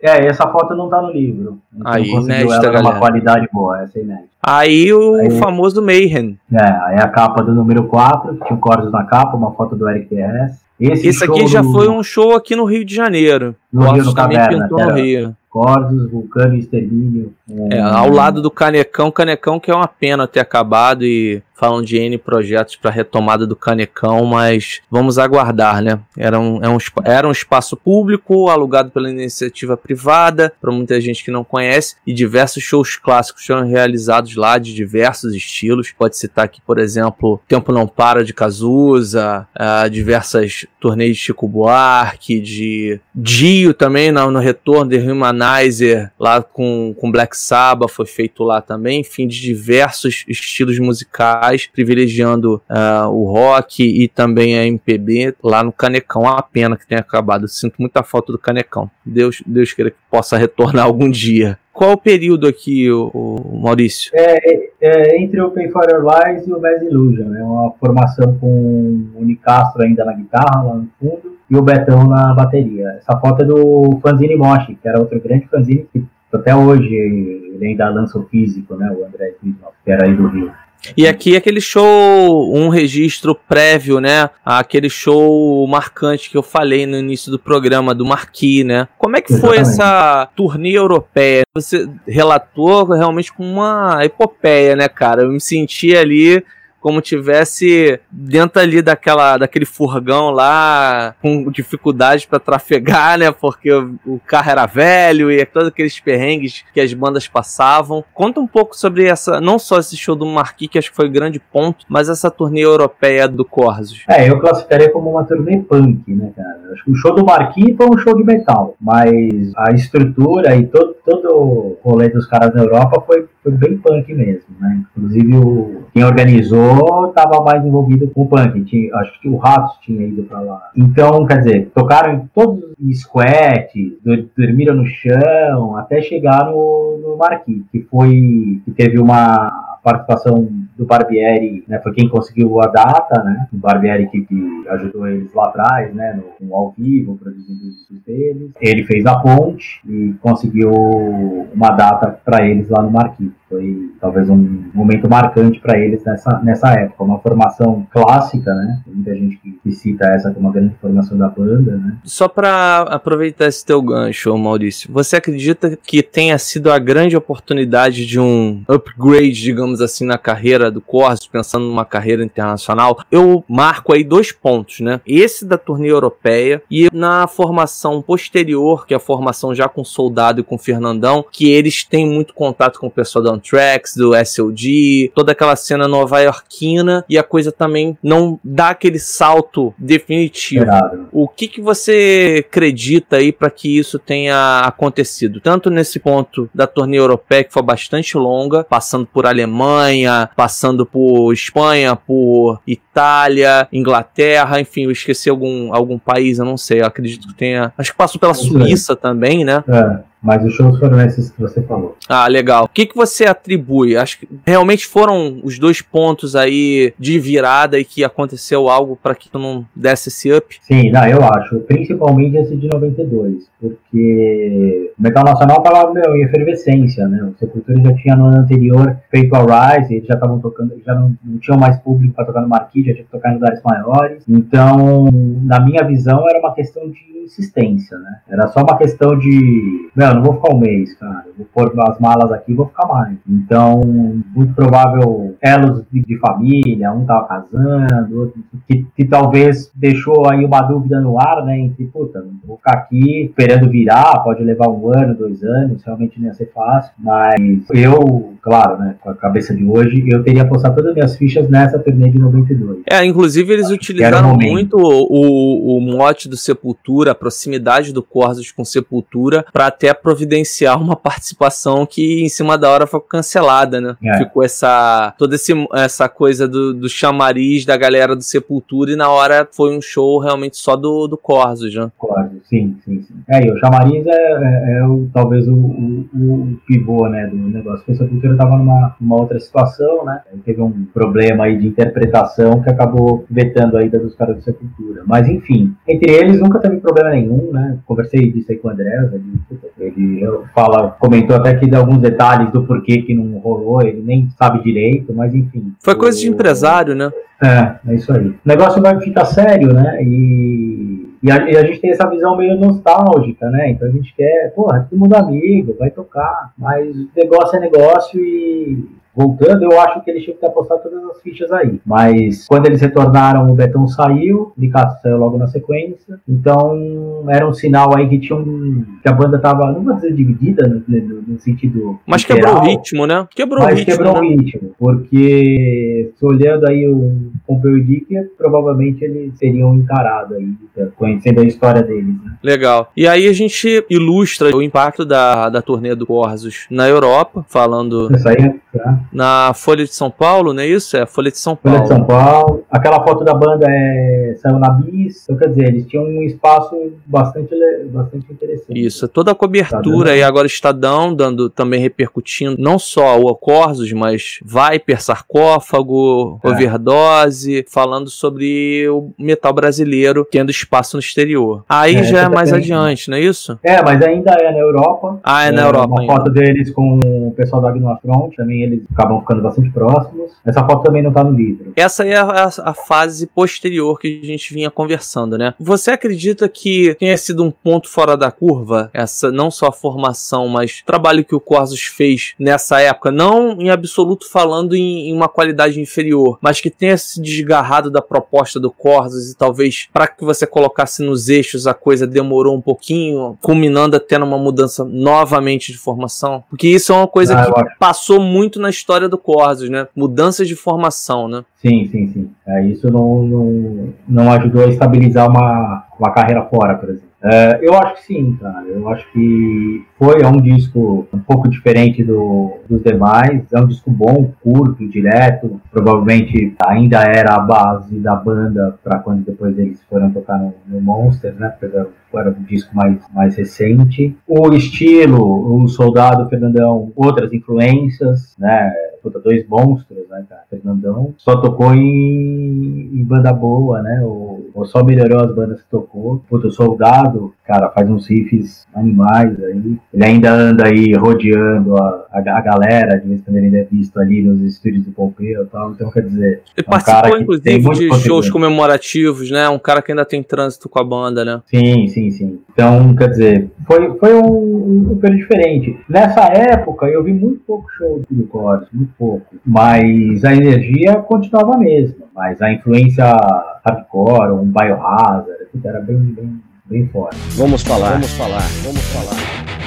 É, essa foto não tá no livro. Aí, inédita, galera. uma qualidade boa, essa é inédita. Aí o aí, famoso Mayhem. É, aí a capa do número 4, tinha o Corsos na capa, uma foto do Eric P.S. Esse Isso aqui já foi um show aqui no Rio de Janeiro. No Rio, no também Caverna, pintou no Rio. Corsos, Vulcano e Extermínio. É, ao lado do Canecão, Canecão que é uma pena ter acabado e falam de N projetos para retomada do Canecão, mas vamos aguardar, né? Era um, é um, era um espaço público, alugado pela iniciativa privada, para muita gente que não conhece, e diversos shows clássicos foram realizados lá de diversos estilos. Pode citar aqui, por exemplo, Tempo Não Para de Cazuza, uh, diversas turnês de Chico Buarque, de Dio também no, no retorno de Humanizer, lá com, com Black Sabbath, foi feito lá também, enfim, de diversos estilos musicais privilegiando uh, o rock e também a MPB lá no Canecão. É uma pena que tenha acabado. sinto muita falta do Canecão. Deus, Deus queira que possa retornar *laughs* algum dia. Qual o período aqui, o, o Maurício? É, é, entre o Pay For Your Lies e o Bad Illusion. É uma formação com o Unicastro ainda na guitarra, lá no fundo, e o Betão na bateria. Essa foto é do Fanzine Moshi, que era outro grande fanzine que até hoje ele ainda lança o físico, né? O André Friedman, que era aí do Rio. E aqui aquele show, um registro prévio, né? Aquele show marcante que eu falei no início do programa, do Marquis, né? Como é que Exatamente. foi essa turnê europeia? Você relatou realmente com uma epopeia, né, cara? Eu me senti ali como tivesse dentro ali daquela, daquele furgão lá, com dificuldade para trafegar, né? Porque o, carro era velho e todos aqueles perrengues que as bandas passavam. Conta um pouco sobre essa, não só esse show do Marquis, que acho que foi grande ponto, mas essa turnê europeia do Corsos. É, eu classificaria como uma turnê punk, né, cara? Acho que o show do Marquis foi um show de metal, mas a estrutura e todo, todo o rolê dos caras na Europa foi, foi bem punk mesmo, né? Inclusive o, quem organizou estava mais envolvido com o punk. Tinha, acho que o Ratos tinha ido para lá. Então, quer dizer, tocaram em todos os squat, dormiram no chão, até chegar no, no Marquis, que foi que teve uma participação do Barbieri, né, foi quem conseguiu a data, né, o Barbieri que, que ajudou eles lá atrás, né, no, no ao vivo, produzindo os discos deles. Ele fez a ponte e conseguiu uma data para eles lá no Marquis. Foi talvez um momento marcante para eles nessa, nessa época. Uma formação clássica, né? Tem muita gente que, cita essa como uma grande formação da banda, né? Só para aproveitar esse teu gancho, Maurício, você acredita que tenha sido a grande oportunidade de um upgrade, digamos assim, na carreira do Corsos, pensando numa carreira internacional? Eu marco aí dois pontos, né? Esse da turnê europeia e na formação posterior, que é a formação já com Soldado e com Fernandão, que eles têm muito contato com o pessoal da Anthrax, do SOG, toda aquela cena nova-iorquina e a coisa também não dá aquele salto definitivo. O que, que você acredita aí para que isso tenha acontecido? Tanto nesse ponto da turnê europeia, que foi bastante longa, passando por Alemanha, passando por Espanha, por Itália, Inglaterra, enfim, eu esqueci algum, algum país, eu não sei, eu acredito que tenha. Acho que passou pela Suíça também, né? É. Mas os shows foram esses que você falou. Ah, legal. O que, que você atribui? Acho que realmente foram os dois pontos aí de virada e que aconteceu algo para que tu não desse esse up? Sim, não, eu acho. Principalmente esse de 92. Porque o Metal Nacional tava meu, em efervescência, né? O Sepultura já tinha no ano anterior feito a Rise, eles já estavam tocando, já não, não tinham mais público para tocar no Marquis, já tinha que tocar em lugares maiores. Então, na minha visão, era uma questão de insistência, né? Era só uma questão de, não, não vou ficar um mês, cara, vou pôr as malas aqui e vou ficar mais. Então, muito provável, elos de, família, um tava casando, outro, que, que, talvez deixou aí uma dúvida no ar, né, entre, puta, vou ficar aqui esperando virar, pode levar um ano, dois anos, realmente não ia ser fácil, mas eu, claro, né, com a cabeça de hoje, eu teria postado todas as minhas fichas nessa turnê de 92. É, inclusive eles utilizaram muito o, o mote do Sepultura, proximidade do Corsos com Sepultura para até providenciar uma participação que em cima da hora foi cancelada, né? É. Ficou essa toda esse, essa coisa do, do chamariz da galera do Sepultura e na hora foi um show realmente só do, do Corsos, né? Sim, sim, sim. É, e o chamariz é, é, é o, talvez o, o, o, pivô, né, do negócio. Porque o Sepultura tava numa, numa outra situação, né? Teve um problema aí de interpretação que acabou vetando a ida dos caras do Sepultura. Mas enfim, entre eles nunca teve problema nenhum, né? Conversei disso aí com o André, ele, ele fala, comentou até que de alguns detalhes do porquê que não rolou, ele nem sabe direito, mas enfim. Foi o, coisa de empresário, né? É, é isso aí. O negócio vai ficar sério, né? E, e, a, e a gente tem essa visão meio nostálgica, né? Então a gente quer, porra, todo mundo amigo, vai tocar, mas negócio é negócio e voltando, eu acho que eles tinham que ter apostado todas as fichas aí. Mas quando eles retornaram, o Betão saiu, o Nicasso saiu logo na sequência. Então era um sinal aí que tinha um. que a banda tava, não vou dizer dividida no, no, no sentido. Mas literal, quebrou o ritmo, né? Quebrou mas o ritmo. quebrou né? o ritmo. Porque olhando aí o Pompeu e Dicker, provavelmente eles seriam encarados aí, conhecendo a história deles. Né? Legal. E aí a gente ilustra o impacto da, da turnê do Corsos na Europa, falando. Isso aí, tá na Folha de São Paulo, não é isso? É Folha de São Paulo. Folha de São Paulo. Aquela foto da banda é saiu na Bis. Então, quer dizer, eles tinham um espaço bastante, bastante interessante. Isso, toda a cobertura e agora Estadão dando também repercutindo não só o Corsos, mas Viper, sarcófago, é. overdose, falando sobre o metal brasileiro tendo espaço no exterior. Aí é, já é mais tem... adiante, não é isso? É, mas ainda é na Europa. Ah, é na é, Europa. Uma ainda. foto deles com o pessoal da Agnor Front, também eles acabam ficando bastante próximos. Essa foto também não tá no livro. Essa é a, a, a, fase posterior que a gente vinha conversando, né? Você acredita que tenha sido um ponto fora da curva? Essa, não só a formação, mas o trabalho que o Corsos fez nessa época, não em absoluto falando em, em uma qualidade inferior, mas que tenha se desgarrado da proposta do Corsos e talvez para que você colocasse nos eixos a coisa demorou um pouquinho, culminando até numa mudança novamente de formação? Porque isso é uma coisa ah, que passou muito na história do Corsos, né? Mudanças de formação, né? Sim, sim, sim. É, isso não, não, não ajudou a estabilizar uma, uma carreira fora, por exemplo. É, eu acho que sim, cara. Eu acho que foi é um disco um pouco diferente do, dos demais. É um disco bom, curto, direto. Provavelmente ainda era a base da banda para quando depois eles foram tocar no, no Monsters, né? Porque era, um disco mais, mais recente. O estilo, o Soldado Fernandão, outras influências, né? Puta, dois monstros, né, cara? Fernandão só tocou em, em banda boa, né? O só melhorou as bandas que tocou. Puta, o Soldado, cara, faz uns riffs animais aí. Ele ainda anda aí rodeando a, a, a galera, de vez em quando ele ainda é visto ali nos estúdios do Pompeu e tal. Então, quer dizer. Ele é um participou, inclusive, de shows comemorativos, né? Um cara que ainda tem trânsito com a banda, né? Sim, sim, sim. Então, quer dizer, foi, foi um, um, período diferente. Nessa época, eu vi muito pouco show do Chorus, muito pouco. Mas a energia continuava a mesma. Mas a influência hardcore, um biohazard, era bem, bem, bem forte. Vamos falar, vamos falar, vamos falar. falar.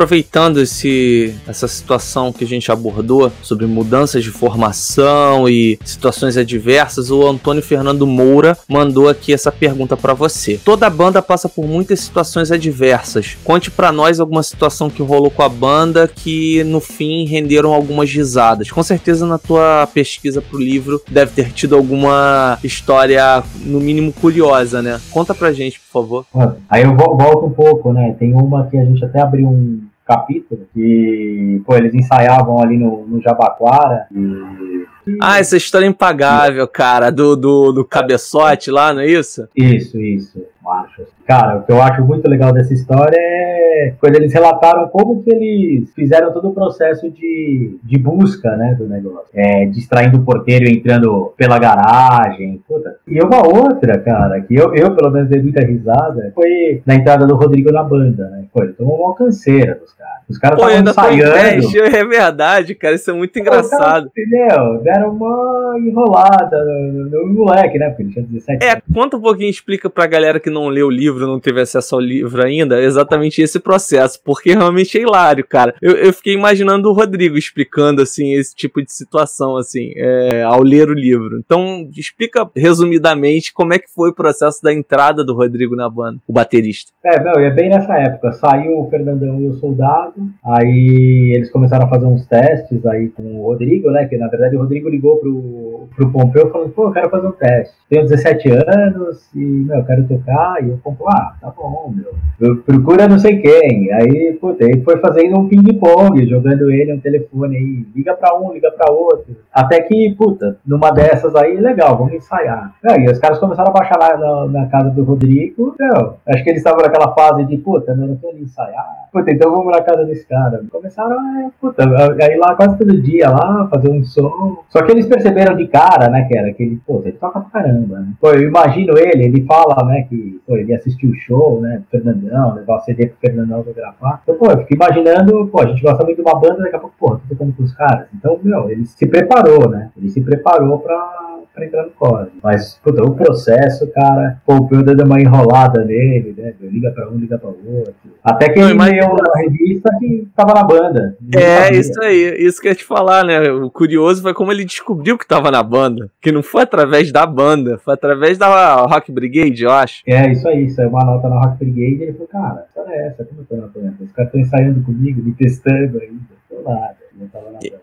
Aproveitando esse, essa situação que a gente abordou sobre mudanças de formação e situações adversas, o Antônio Fernando Moura mandou aqui essa pergunta para você. Toda banda passa por muitas situações adversas. Conte para nós alguma situação que rolou com a banda que no fim renderam algumas risadas. Com certeza na tua pesquisa pro livro deve ter tido alguma história no mínimo curiosa, né? Conta pra gente, por favor. Aí eu volto um pouco, né? Tem uma que a gente até abriu um capítulo que, pô, eles ensaiavam ali no, no Jabaquara e... Ah, essa história é impagável, cara, do, do, do cabeçote lá, não é isso? Isso, isso, macho. Cara, o que eu acho muito legal dessa história é quando eles relataram como que eles fizeram todo o processo de, de busca, né, do negócio. É, distraindo o porteiro, entrando pela garagem, puta. E uma outra, cara, que eu, eu pelo menos dei muita risada, foi na entrada do Rodrigo na banda, né? Pô, ele tomou uma canseira dos caras. Os caras Pô, estavam ensaiando. é verdade, cara, isso é muito engraçado. Entendeu? Deram uma enrolada no, no moleque, né? Porque ele tinha 17 É, conta um pouquinho, explica pra galera que não leu o livro, não teve acesso ao livro ainda, exatamente esse processo, porque realmente é hilário, cara. Eu, eu fiquei imaginando o Rodrigo explicando, assim, esse tipo de situação, assim, é, ao ler o livro. Então, explica resumidamente como é que foi o processo da entrada do Rodrigo na banda, o baterista. É, não, é bem nessa época. Saiu o Fernandão e o Soldado, aí eles começaram a fazer uns testes aí com o Rodrigo, né? Que na verdade o Rodrigo ligou pro, pro Pompeu falando, pô, eu quero fazer um teste. Tenho 17 anos e, meu, eu quero tocar. E o Pompeu, ah, tá bom, meu. Eu procura não sei quem. Aí, puta, ele foi fazendo um ping-pong, jogando ele no telefone aí, liga pra um, liga pra outro. Até que, puta, numa dessas aí, legal, vamos ensaiar. É, e os caras começaram a baixar lá na, na casa do Rodrigo. Meu, acho que eles estavam naquela fase de, puta, não tô ali ensaiar. Puta, então vamos na casa desse cara. Começaram a, puta, a ir lá quase todo dia lá, fazer um som. Só que eles perceberam de cara, né, que era que ele, puta, ele toca pra caramba, né? Pô, eu imagino ele, ele fala, né, que, pô, ele assistiu o show, né, do Fernandão, levar o CD pro Fernandão autografar. Então, pô, eu fico imaginando, pô, a gente gosta muito de uma banda, daqui a pouco, pô, tô tocando com os caras. Então, meu, ele se preparou, né? Ele se preparou pra, pra entrar no core. Mas, puta, o processo, cara, pô, o Peu dando uma enrolada nele, né? Liga pra um, liga pra outro. Até que ele imagina- leu na revista que tava na banda. É, sabia. isso aí, isso que eu ia te falar, né? O curioso foi como ele descobriu que tava na banda. Que não foi através da banda, foi através da Rock Brigade, eu acho. É, isso aí, saiu uma nota na Rock Brigade e ele falou, cara, que é essa? Como eu tô na banda? Os caras estão ensaiando comigo, me testando ainda. Tô nada,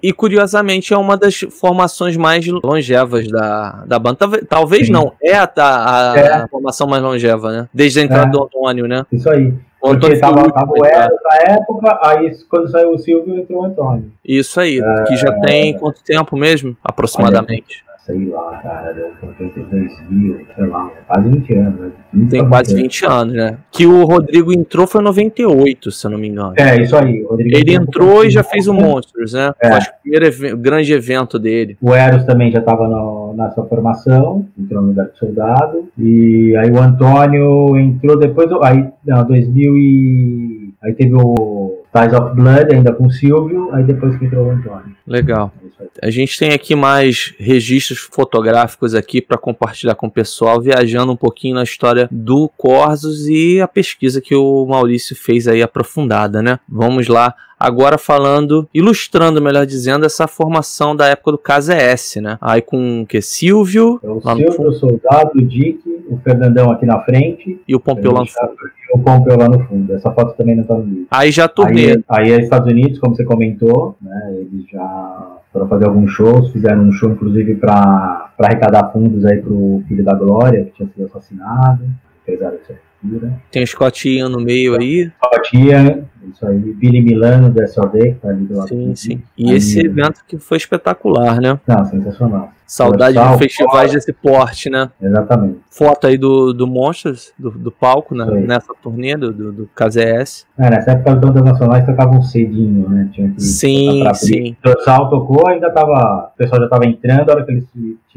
E curiosamente é uma das formações mais longevas da, da banda. Talvez, Sim. não, é a, a- a É. formação mais longeva, né? Desde a entrada É. do Antônio, né? Isso aí. O Porque Antônio tava, tava o na época, aí quando saiu o Silvio entrou o Antônio. Isso aí, que já É. tem quanto tempo mesmo? Aproximadamente. Sei lá, cara, deu 82 mil, sei lá, quase 20 anos. Né? 20 Tem quase 20. 20 anos, né? Que o Rodrigo entrou foi em 98, se eu não me engano. É, isso aí. Ele entrou e já fez o monte. Monsters, né? É. Foi que o primeiro grande evento dele. O Eros também já estava na sua formação, entrou no lugar de soldado. E aí o Antônio entrou depois, aí, não, 2000 e... Aí teve o Ties of Blood ainda com o Silvio, aí depois que entrou o Antônio. Legal. É. A gente tem aqui mais registros fotográficos aqui para compartilhar com o pessoal, viajando um pouquinho na história do Corsos e a pesquisa que o Maurício fez aí aprofundada, né? Vamos lá. Agora falando, ilustrando, melhor dizendo, essa formação da época do KZS, né? Aí com o que? Silvio Então, o Silvio, o Soldado, o Dick, o Fernandão aqui na frente, e o Pompeu lá no fundo. e o Pompeu lá no fundo. Essa foto também não tá no livro. Aí já turnê. Aí, aí é Estados Unidos, como você comentou, né? Eles já foram fazer alguns shows, fizeram um show inclusive para arrecadar fundos aí pro filho da Glória, que tinha sido assassinado, arquitetura. Tem o Scott Ian no meio aí. Tinha, isso aí, Billy Milano do SOD, que tá ali do lado. Sim, sim. E Aí- esse evento que foi espetacular, né? Não, sensacional. Saudade de festivais desse porte, né? Exatamente. Foto aí do, do Monsters, do, do palco, né? Nessa turnê do, do, do KZS. É, nessa época as bandas nacionais tocavam cedinho, né? Tinha que Sim, sim. O Dorsal tocou, ainda tava. O pessoal já tava entrando, a hora que eles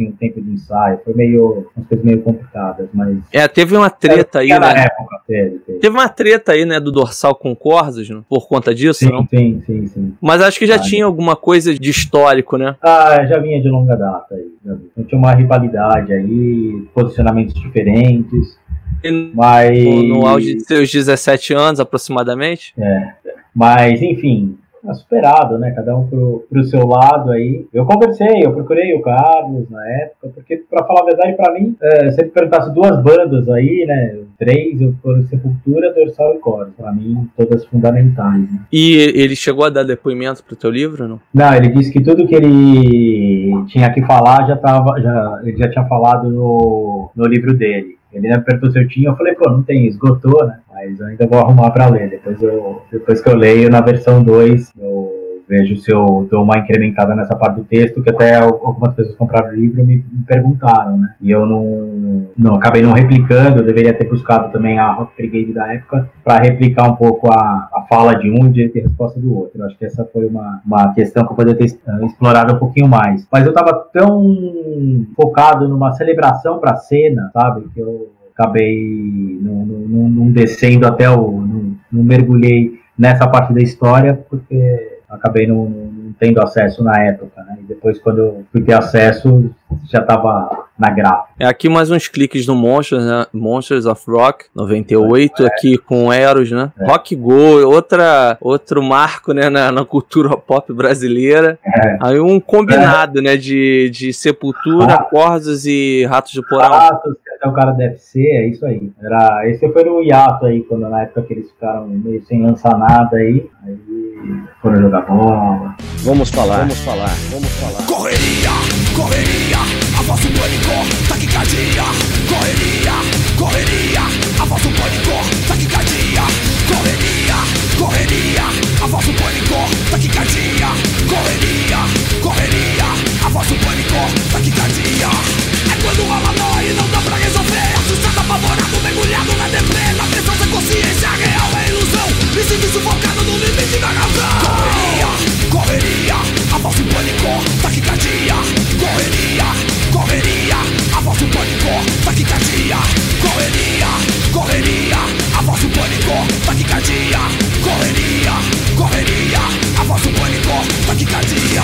tinham tempo de ensaio. Foi meio. umas coisas meio complicadas, mas. É, teve uma treta aí, né? época, teve, teve. Teve uma treta aí, né, do dorsal com Corsos, né, por conta disso, não? Sim, sim, sim, sim. Mas acho que já Ah, tinha alguma coisa de histórico, né? Ah, já vinha de longa data aí. Já. Então, tinha uma rivalidade aí, posicionamentos diferentes, E mas. No, no auge de seus 17 anos, aproximadamente. Mas, enfim, é superado, né? Cada um pro, pro seu lado aí. Eu conversei, eu procurei o Carlos na época, porque, pra falar a verdade, pra mim, é, se ele perguntasse duas bandas aí, né? Três, eu foram Sepultura, Dorsal e Coros. Pra mim, todas fundamentais, né? E ele chegou a dar depoimento pro teu livro, não? Não, ele disse que tudo que ele tinha que falar já tava, já, ele já tinha falado no, no livro dele. Ele eu tinha, eu falei, pô, não tem, esgotou, né? Mas eu ainda vou arrumar pra ler. Depois, eu, depois que eu leio na versão 2, eu vejo se eu dou uma incrementada nessa parte do texto, que até al- algumas pessoas compraram o livro e me, perguntaram, né? E eu não, não acabei não replicando, eu deveria ter buscado também a Rock Brigade da época para replicar um pouco a, a fala de um e a resposta do outro. Eu acho que essa foi uma, uma questão que eu poderia ter eh, explorado um pouquinho mais. Mas eu tava tão focado numa celebração pra cena, sabe? Que eu acabei não- não- não descendo até o. não, não mergulhei nessa parte da história, porque acabei não, não, tendo acesso na época, né? E depois, quando eu fui ter acesso, já estava na gráfica. É aqui mais uns cliques no Monsters, né? Monsters of Rock 98, é. aqui com Eros, né? É. Rock Go, outra, outro marco, né, na, na cultura pop brasileira. É. Aí um combinado, né, de, de Sepultura, ah. Corsos e Ratos de Porão. Ratos, até o cara deve ser, é isso aí. Era, esse foi no hiato aí, quando na época que eles ficaram meio sem lançar nada aí. Aí foram jogar bola. Vamos falar, vamos falar, vamos falar. Correria, correria, a voz do pânico, taquicardia. Correria, correria, a voz do pânico, taquicardia. Correria, correria, a voz do pânico, taquicardia. Correria, correria, a voz do pânico, taquicardia. É quando rola nó e não dá pra resolver. Assustado, apavorado, mergulhado na deprê. Na pressão sem consciência, real é ilusão. Me sinto sufocado no limite da razão. Correria, correria, a voz do pânico, taquicardia. Pânico, taquicardia. Correria, correria, voz do pânico, taquicardia.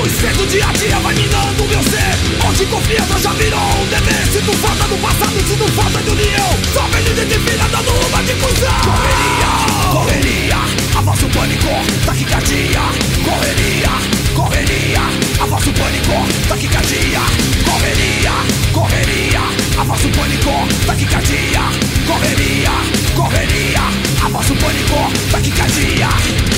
O estresse do dia a dia vai minando meu ser. Onde confiança já virou um dever. Sinto falta do passado, sinto falta de união. Só vejo gente filha dando uma de cuzão. Correria, correria, a voz do pânico, taquicardia. Correria, correria, a voz do pânico, taquicardia. Correria, correria, a voz do pânico, taquicardia. Correria, correria, a voz do pânico, taquicardia.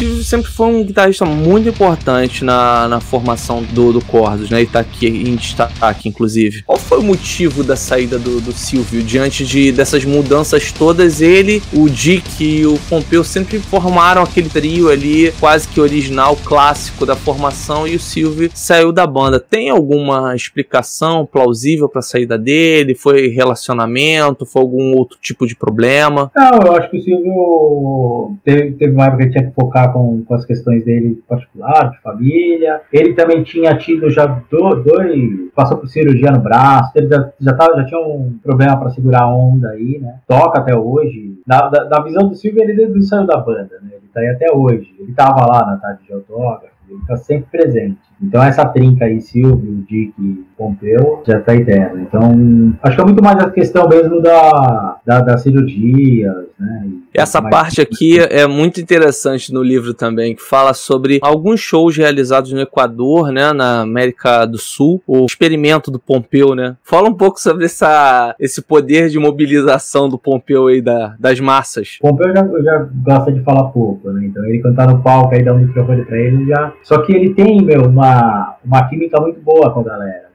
Steve sempre foi um guitarrista muito importante na, na formação do, do Corsos, né? E tá aqui em destaque, inclusive. Qual foi o motivo da saída do, do Silvio? Diante de, dessas mudanças todas, ele, o Dick e o Pompeu sempre formaram aquele trio ali, quase que original, clássico da formação, e o Silvio saiu da banda. Tem alguma explicação plausível pra saída dele? Foi relacionamento? Foi algum outro tipo de problema? Não, eu acho que o Silvio teve, teve uma época que tinha que focar com, com as questões dele particular, de família. Ele também tinha tido já do, dois. passou por cirurgia no braço, ele já, já, tava, já tinha um problema para segurar a onda aí, né? Toca até hoje. Da, da, da visão do Silvio, ele não saiu da banda, né? Ele tá aí até hoje. Ele tava lá na tarde de autógrafo, ele tá sempre presente. Então essa trinca aí, Silvio, Dick e Pompeu, já tá eterna. Então, acho que é muito mais a questão mesmo da, da, das cirurgias, né? Essa mais- parte aqui é muito interessante no livro também, que fala sobre alguns shows realizados no Equador, né, na América do Sul, o experimento do Pompeu, né? Fala um pouco sobre essa, esse poder de mobilização do Pompeu aí da, das massas. Pompeu já, já gosta de falar pouco, né? Então ele tá no palco aí dá um microfone pra ele já. Só que ele tem, meu, uma, uma química muito boa com a galera.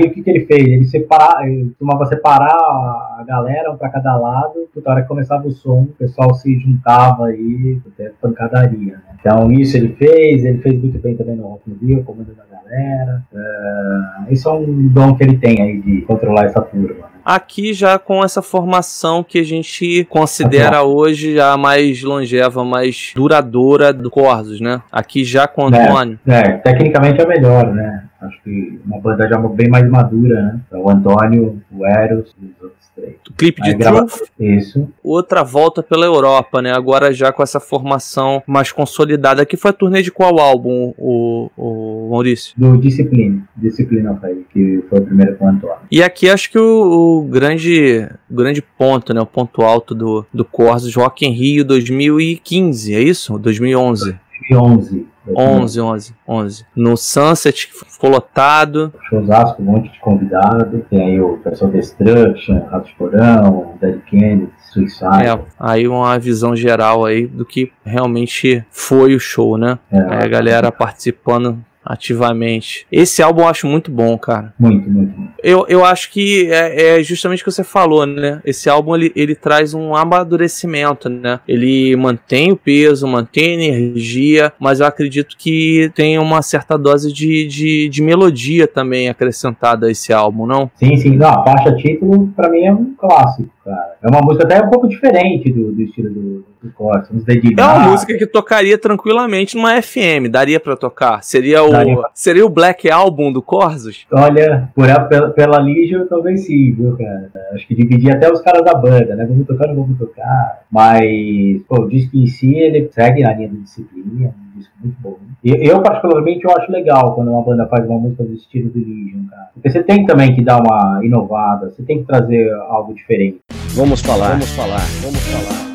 E o que, que ele fez? Ele, separa, ele costumava separar a galera, um pra cada lado, toda hora que começava o som, o pessoal se juntava aí, até pancadaria, né? Então isso ele fez, ele fez muito bem também no Rock in Rio, comandando a galera. É, isso é um dom que ele tem aí de controlar essa turma? Aqui já com essa formação que a gente considera hoje já mais longeva, mais duradoura do Corsos, né? Aqui já com o É. Antônio. É, tecnicamente é melhor, né? Acho que uma banda já bem mais madura, né? Então, o Antônio, o Eros os outros. O clipe de Truth, Isso. outra volta pela Europa, né? Agora já com essa formação mais consolidada. Aqui foi a turnê de qual álbum, o, o Maurício? Do Discipline, Discipline of que foi o primeiro com o Antônio. E aqui acho que o, o grande, o grande ponto, né? O ponto alto do, do Corsos Rock em Rio 2015, é isso? 2011. 2011. 11, 11, 11. No Sunset, ficou lotado. Showzaço, um monte de convidado. Tem aí o pessoal Destruction, Ratos de Porão, Dead Kennedy, Suicide. É, aí uma visão geral aí do que realmente foi o show, né? É, Aí a galera participando ativamente. Esse álbum eu acho muito bom, cara. Muito, muito. Eu, eu acho que é, é justamente o que você falou, né? Esse álbum ele, ele traz um amadurecimento, né? Ele mantém o peso, mantém a energia, mas eu acredito que tem uma certa dose de, de, de melodia também acrescentada a esse álbum, não? Sim, sim. Não, a faixa título, pra mim, é um clássico, cara. É uma música até um pouco diferente do, do estilo do, do Corsa. É uma música que tocaria tranquilamente numa FM, daria pra tocar. Seria o, Daria. seria o Black Album do Corsos? Olha, por a, pela, pela Legion, talvez sim, viu, cara? Acho que dividir até os caras da banda, né? Vamos tocar, não vamos tocar. Mas, pô, o disco em si, ele segue na linha da disciplina, disco muito bom. E eu, particularmente, eu acho legal quando uma banda faz uma música do estilo do Legion, cara. Porque você tem também que dar uma inovada, você tem que trazer algo diferente. Vamos falar, vamos falar, vamos falar.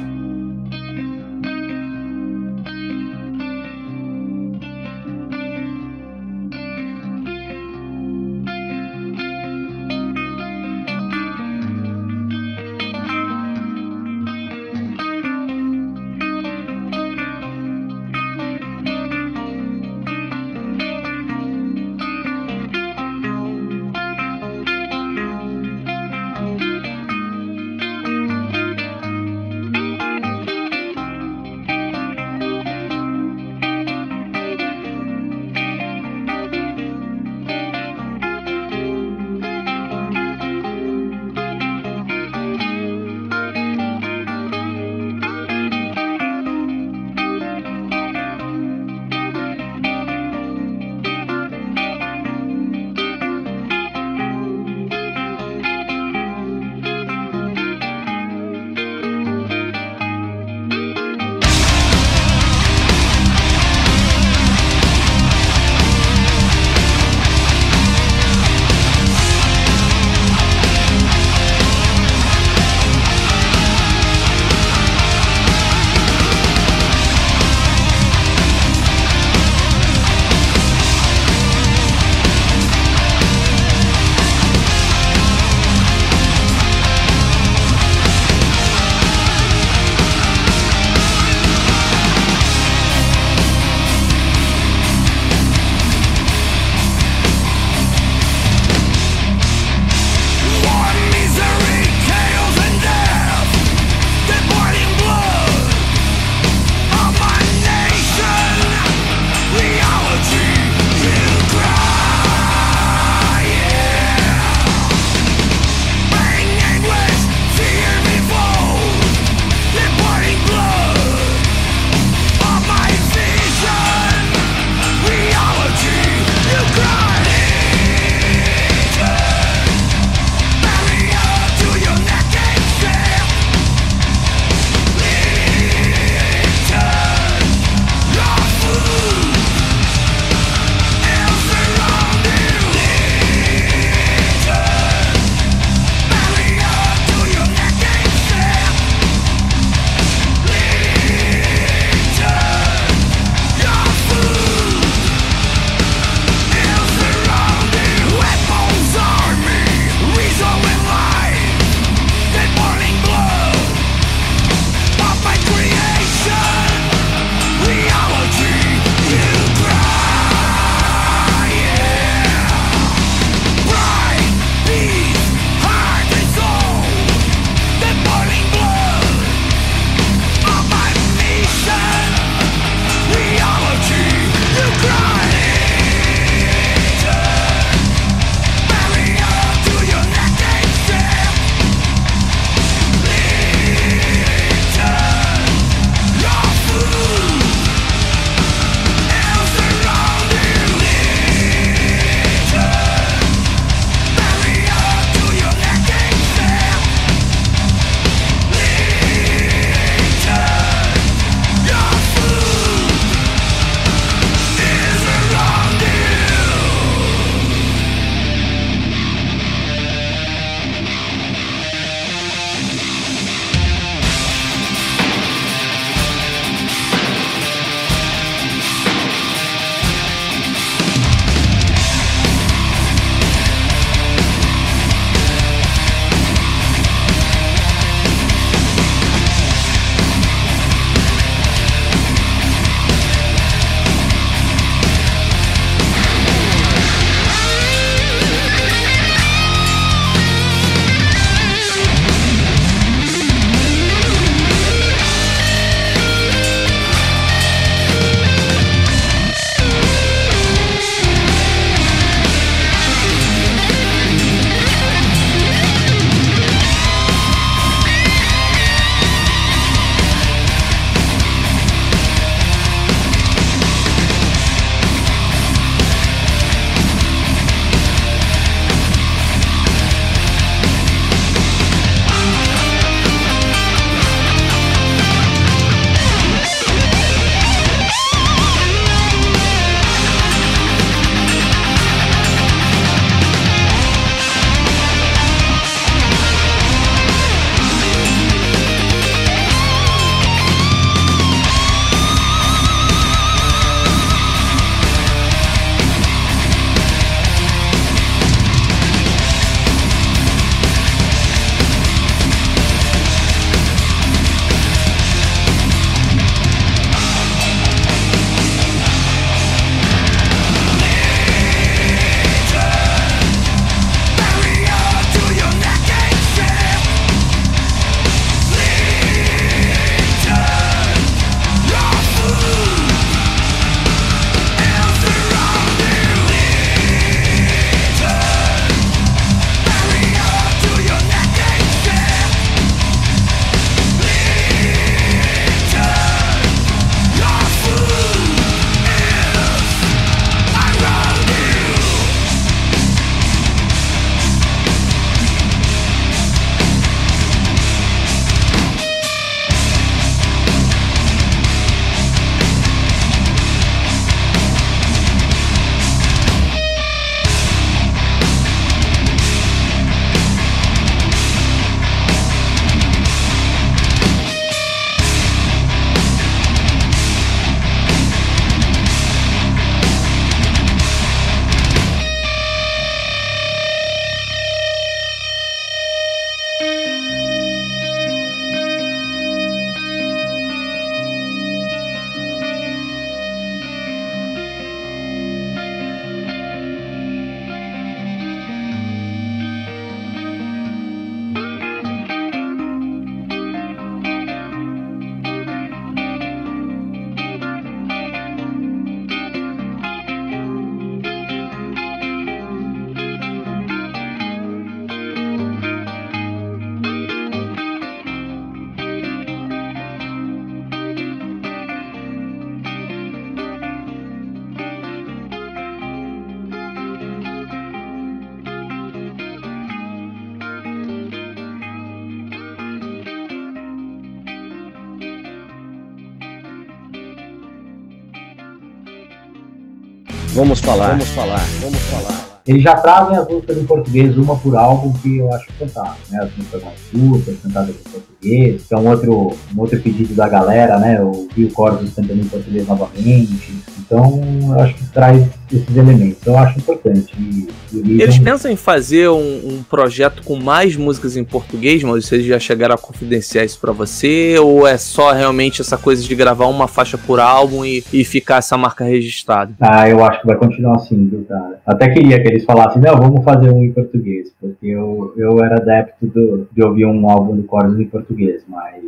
Vamos falar, vamos falar, vamos falar. Eles já trazem as músicas em português, uma por álbum, que eu acho fantástico, né? As músicas mais curtas, cantadas em português, que é um outro, um outro pedido da galera, né? O Rio Cordos cantando em português novamente. Então, eu acho que traz esses elementos. Eu acho importante. E, e Eles pensam em fazer um, um, projeto com mais músicas em português, mas vocês já chegaram a confidenciar isso para você? Ou é só realmente essa coisa de gravar uma faixa por álbum e, e ficar essa marca registrada? Ah, eu acho que vai continuar assim, viu, cara? Até queria que eles falassem, não, vamos fazer um em português, porque eu, eu era adepto do, de ouvir um álbum do Chorus em português, mas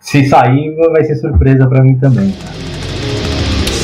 se sair vai ser surpresa para mim também, cara.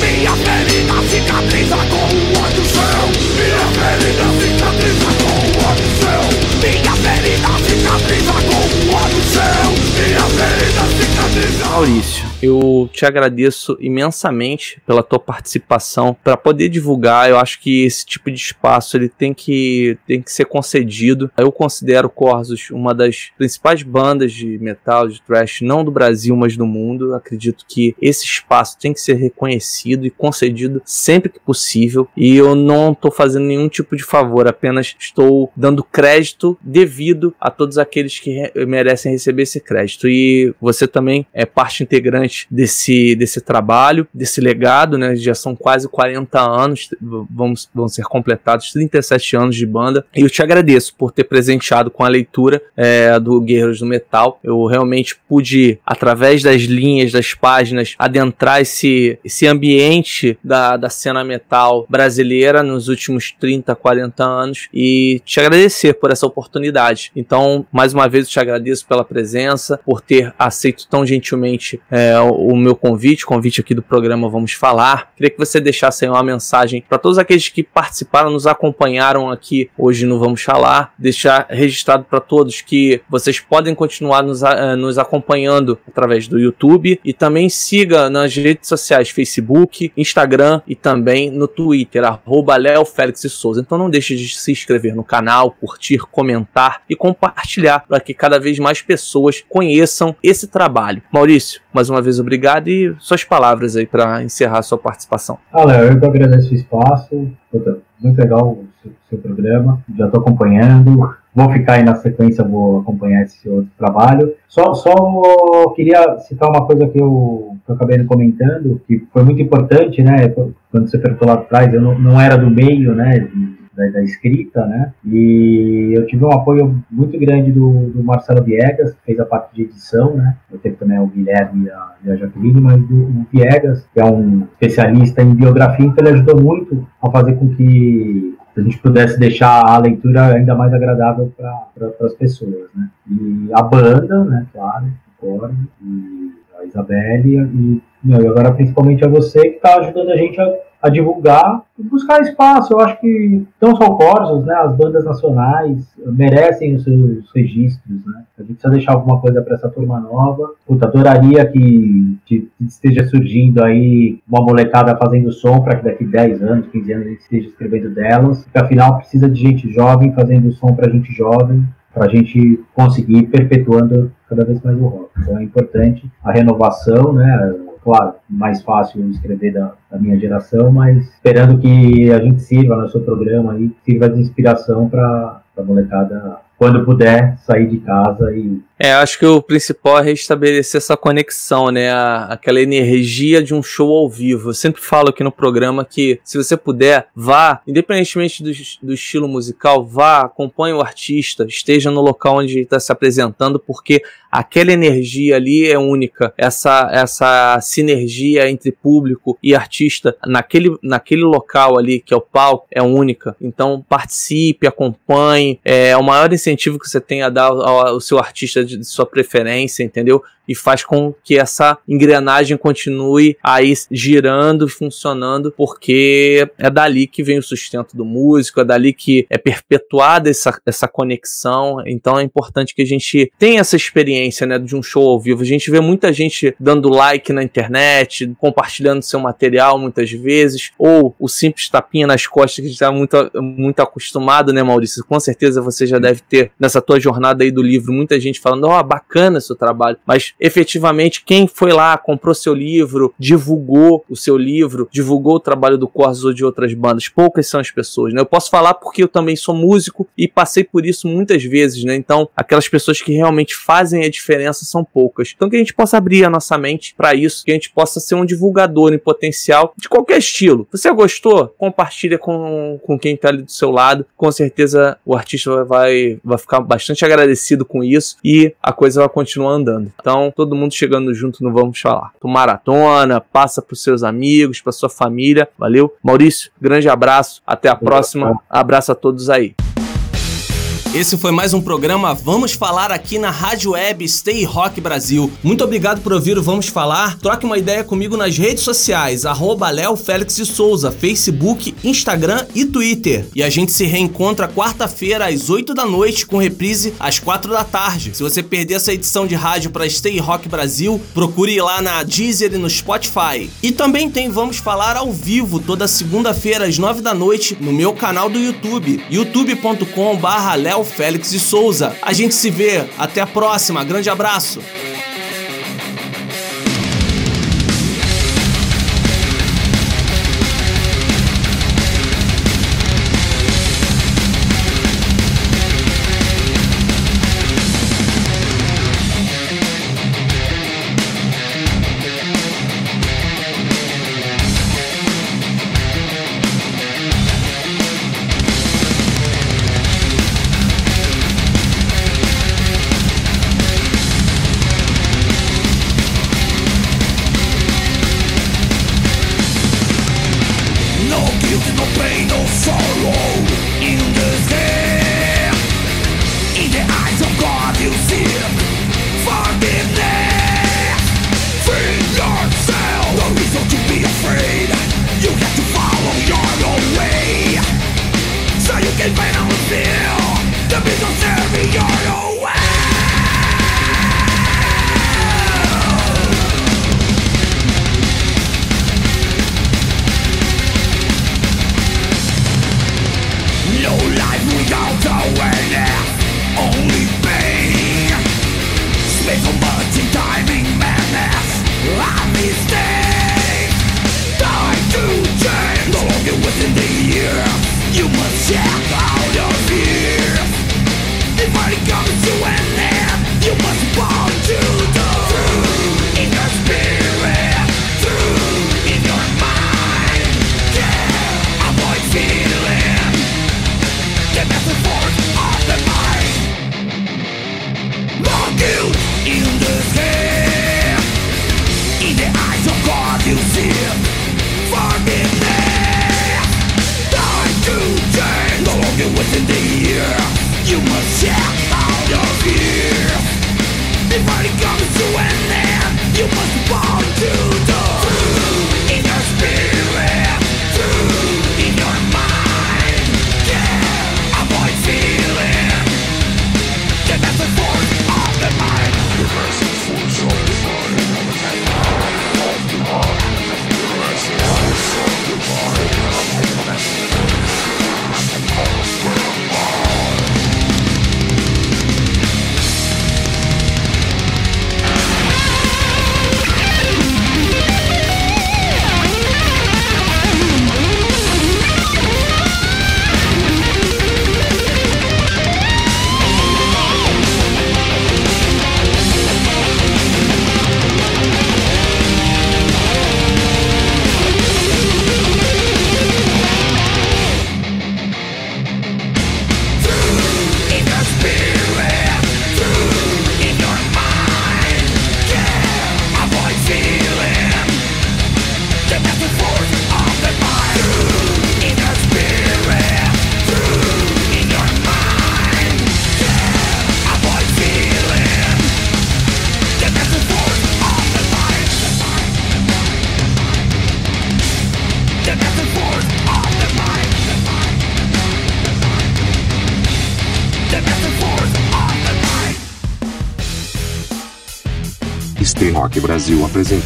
Minha ferida cicatriza com o ódio seu Minha ferida cicatriza com o ódio seu Minha ferida cicatriza com o ódio seu Minha ferida cicatriza Maurício eu te agradeço imensamente pela tua participação para poder divulgar. Eu acho que esse tipo de espaço ele tem que, tem que ser concedido. Eu considero Corsos uma das principais bandas de metal, de thrash, não do Brasil, mas do mundo. Acredito que esse espaço tem que ser reconhecido e concedido sempre que possível. E eu não estou fazendo nenhum tipo de favor, apenas estou dando crédito devido a todos aqueles que re merecem receber esse crédito. E você também é parte integrante desse, desse trabalho, desse legado, né? Já são quase 40 anos, vamos, vão ser completados 37 anos de banda. E eu te agradeço por ter presenteado com a leitura é, do Guerreiros do Metal. Eu realmente pude, através das linhas, das páginas, adentrar esse, esse ambiente da, da cena metal brasileira nos últimos 30, 40 anos e te agradecer por essa oportunidade. Então, mais uma vez, eu te agradeço pela presença, por ter aceito tão gentilmente é, o meu convite, o convite aqui do programa Vamos Falar. Queria que você deixasse aí uma mensagem para todos aqueles que participaram, nos acompanharam aqui hoje no Vamos Falar. Deixar registrado para todos que vocês podem continuar nos, uh, nos acompanhando através do YouTube e também siga nas redes sociais Facebook, Instagram e também no Twitter, arroba Léo Félix Souza. Então não deixe de se inscrever no canal, curtir, comentar e compartilhar para que cada vez mais pessoas conheçam esse trabalho. Maurício, mais uma vez obrigado e suas palavras aí para encerrar a sua participação. Ah, Léo, eu que agradeço o espaço. Puta, muito legal o seu, seu programa. Já estou acompanhando. Vou ficar aí na sequência, vou acompanhar esse outro trabalho. Só, só queria citar uma coisa que eu, que eu acabei comentando, que foi muito importante, né? Quando você perguntou lá atrás, eu não, não era do meio, né? Da, da, escrita, né? E eu tive um apoio muito grande do, do, Marcelo Viegas, que fez a parte de edição, né? Eu tenho também o Guilherme e a, e a mas do, o Viegas, que é um especialista em biografia, então ele ajudou muito a fazer com que a gente pudesse deixar a leitura ainda mais agradável para pra, as pessoas, né? E a banda, né? Claro, o e Isabelle, e, e agora principalmente a você que está ajudando a gente a a divulgar e buscar espaço. Eu acho que não só Corsos, né, as bandas nacionais merecem os seus registros. Né? A gente precisa deixar alguma coisa para essa turma nova. Puta, adoraria que, que, esteja surgindo aí uma molecada fazendo som para que daqui 10 anos, 15 anos a gente esteja escrevendo delas. Porque afinal precisa de gente jovem fazendo som para gente jovem para a gente conseguir perpetuando cada vez mais o rock. Então é importante a renovação, né? claro, mais fácil escrever da, da, minha geração, mas esperando que a gente sirva no seu programa aí, sirva de inspiração para a molecada quando puder sair de casa e é, acho que o principal é restabelecer essa conexão, né? aquela energia de um show ao vivo. Eu sempre falo aqui no programa que, se você puder, vá, independentemente do, do estilo musical, vá, acompanhe o artista, esteja no local onde ele está se apresentando, porque aquela energia ali é única. Essa, essa sinergia entre público e artista naquele, naquele local ali, que é o palco, é única. Então, participe, acompanhe. É o maior incentivo que você tem a dar ao, ao seu artista de, sua preferência, entendeu? E faz com que essa engrenagem continue aí girando e funcionando, porque é dali que vem o sustento do músico, é dali que é perpetuada essa, essa conexão. Então é importante que a gente tenha essa experiência né, de um show ao vivo. A gente vê muita gente dando like na internet, compartilhando seu material muitas vezes, ou o simples tapinha nas costas que a gente está muito, muito acostumado, né, Maurício? Com certeza você já deve ter, nessa tua jornada aí do livro, muita gente falando ó, oh, bacana seu trabalho, mas efetivamente quem foi lá, comprou seu livro, divulgou o seu livro, divulgou o trabalho do Corsos ou de outras bandas, poucas são as pessoas, né? Eu posso falar porque eu também sou músico e passei por isso muitas vezes, né? Então, aquelas pessoas que realmente fazem a diferença são poucas. Então, que a gente possa abrir a nossa mente para isso, que a gente possa ser um divulgador em potencial de qualquer estilo. Você gostou? Compartilha com, com quem tá ali do seu lado. Com certeza o artista vai, vai ficar bastante agradecido com isso e a coisa vai continuar andando. Então, todo mundo chegando junto no Vamos Falar. Tu maratona, passa pros seus amigos, pra sua família. Valeu? Maurício, grande abraço. Até a próxima. Abraço a todos aí. Esse foi mais um programa Vamos Falar aqui na Rádio Web Stay Rock Brasil. Muito obrigado por ouvir o Vamos Falar. Troque uma ideia comigo nas redes sociais, arroba Léo Félix de Souza, Facebook, Instagram e Twitter. E a gente se reencontra quarta-feira às 8 da noite, com reprise às 4 da tarde. Se você perder essa edição de rádio para Stay Rock Brasil, procure lá na Deezer e no Spotify. E também tem Vamos Falar ao vivo, toda segunda-feira às 9 da noite, no meu canal do YouTube, youtube.com barra Léo Félix de Souza. A gente se vê. Até a próxima. Grande abraço.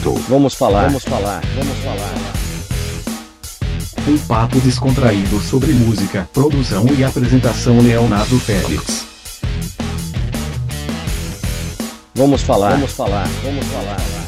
Apresentou. Vamos falar. Vamos falar. Vamos falar. Um papo descontraído sobre música, produção e apresentação Leonardo Félix. Vamos falar, vamos falar, vamos falar.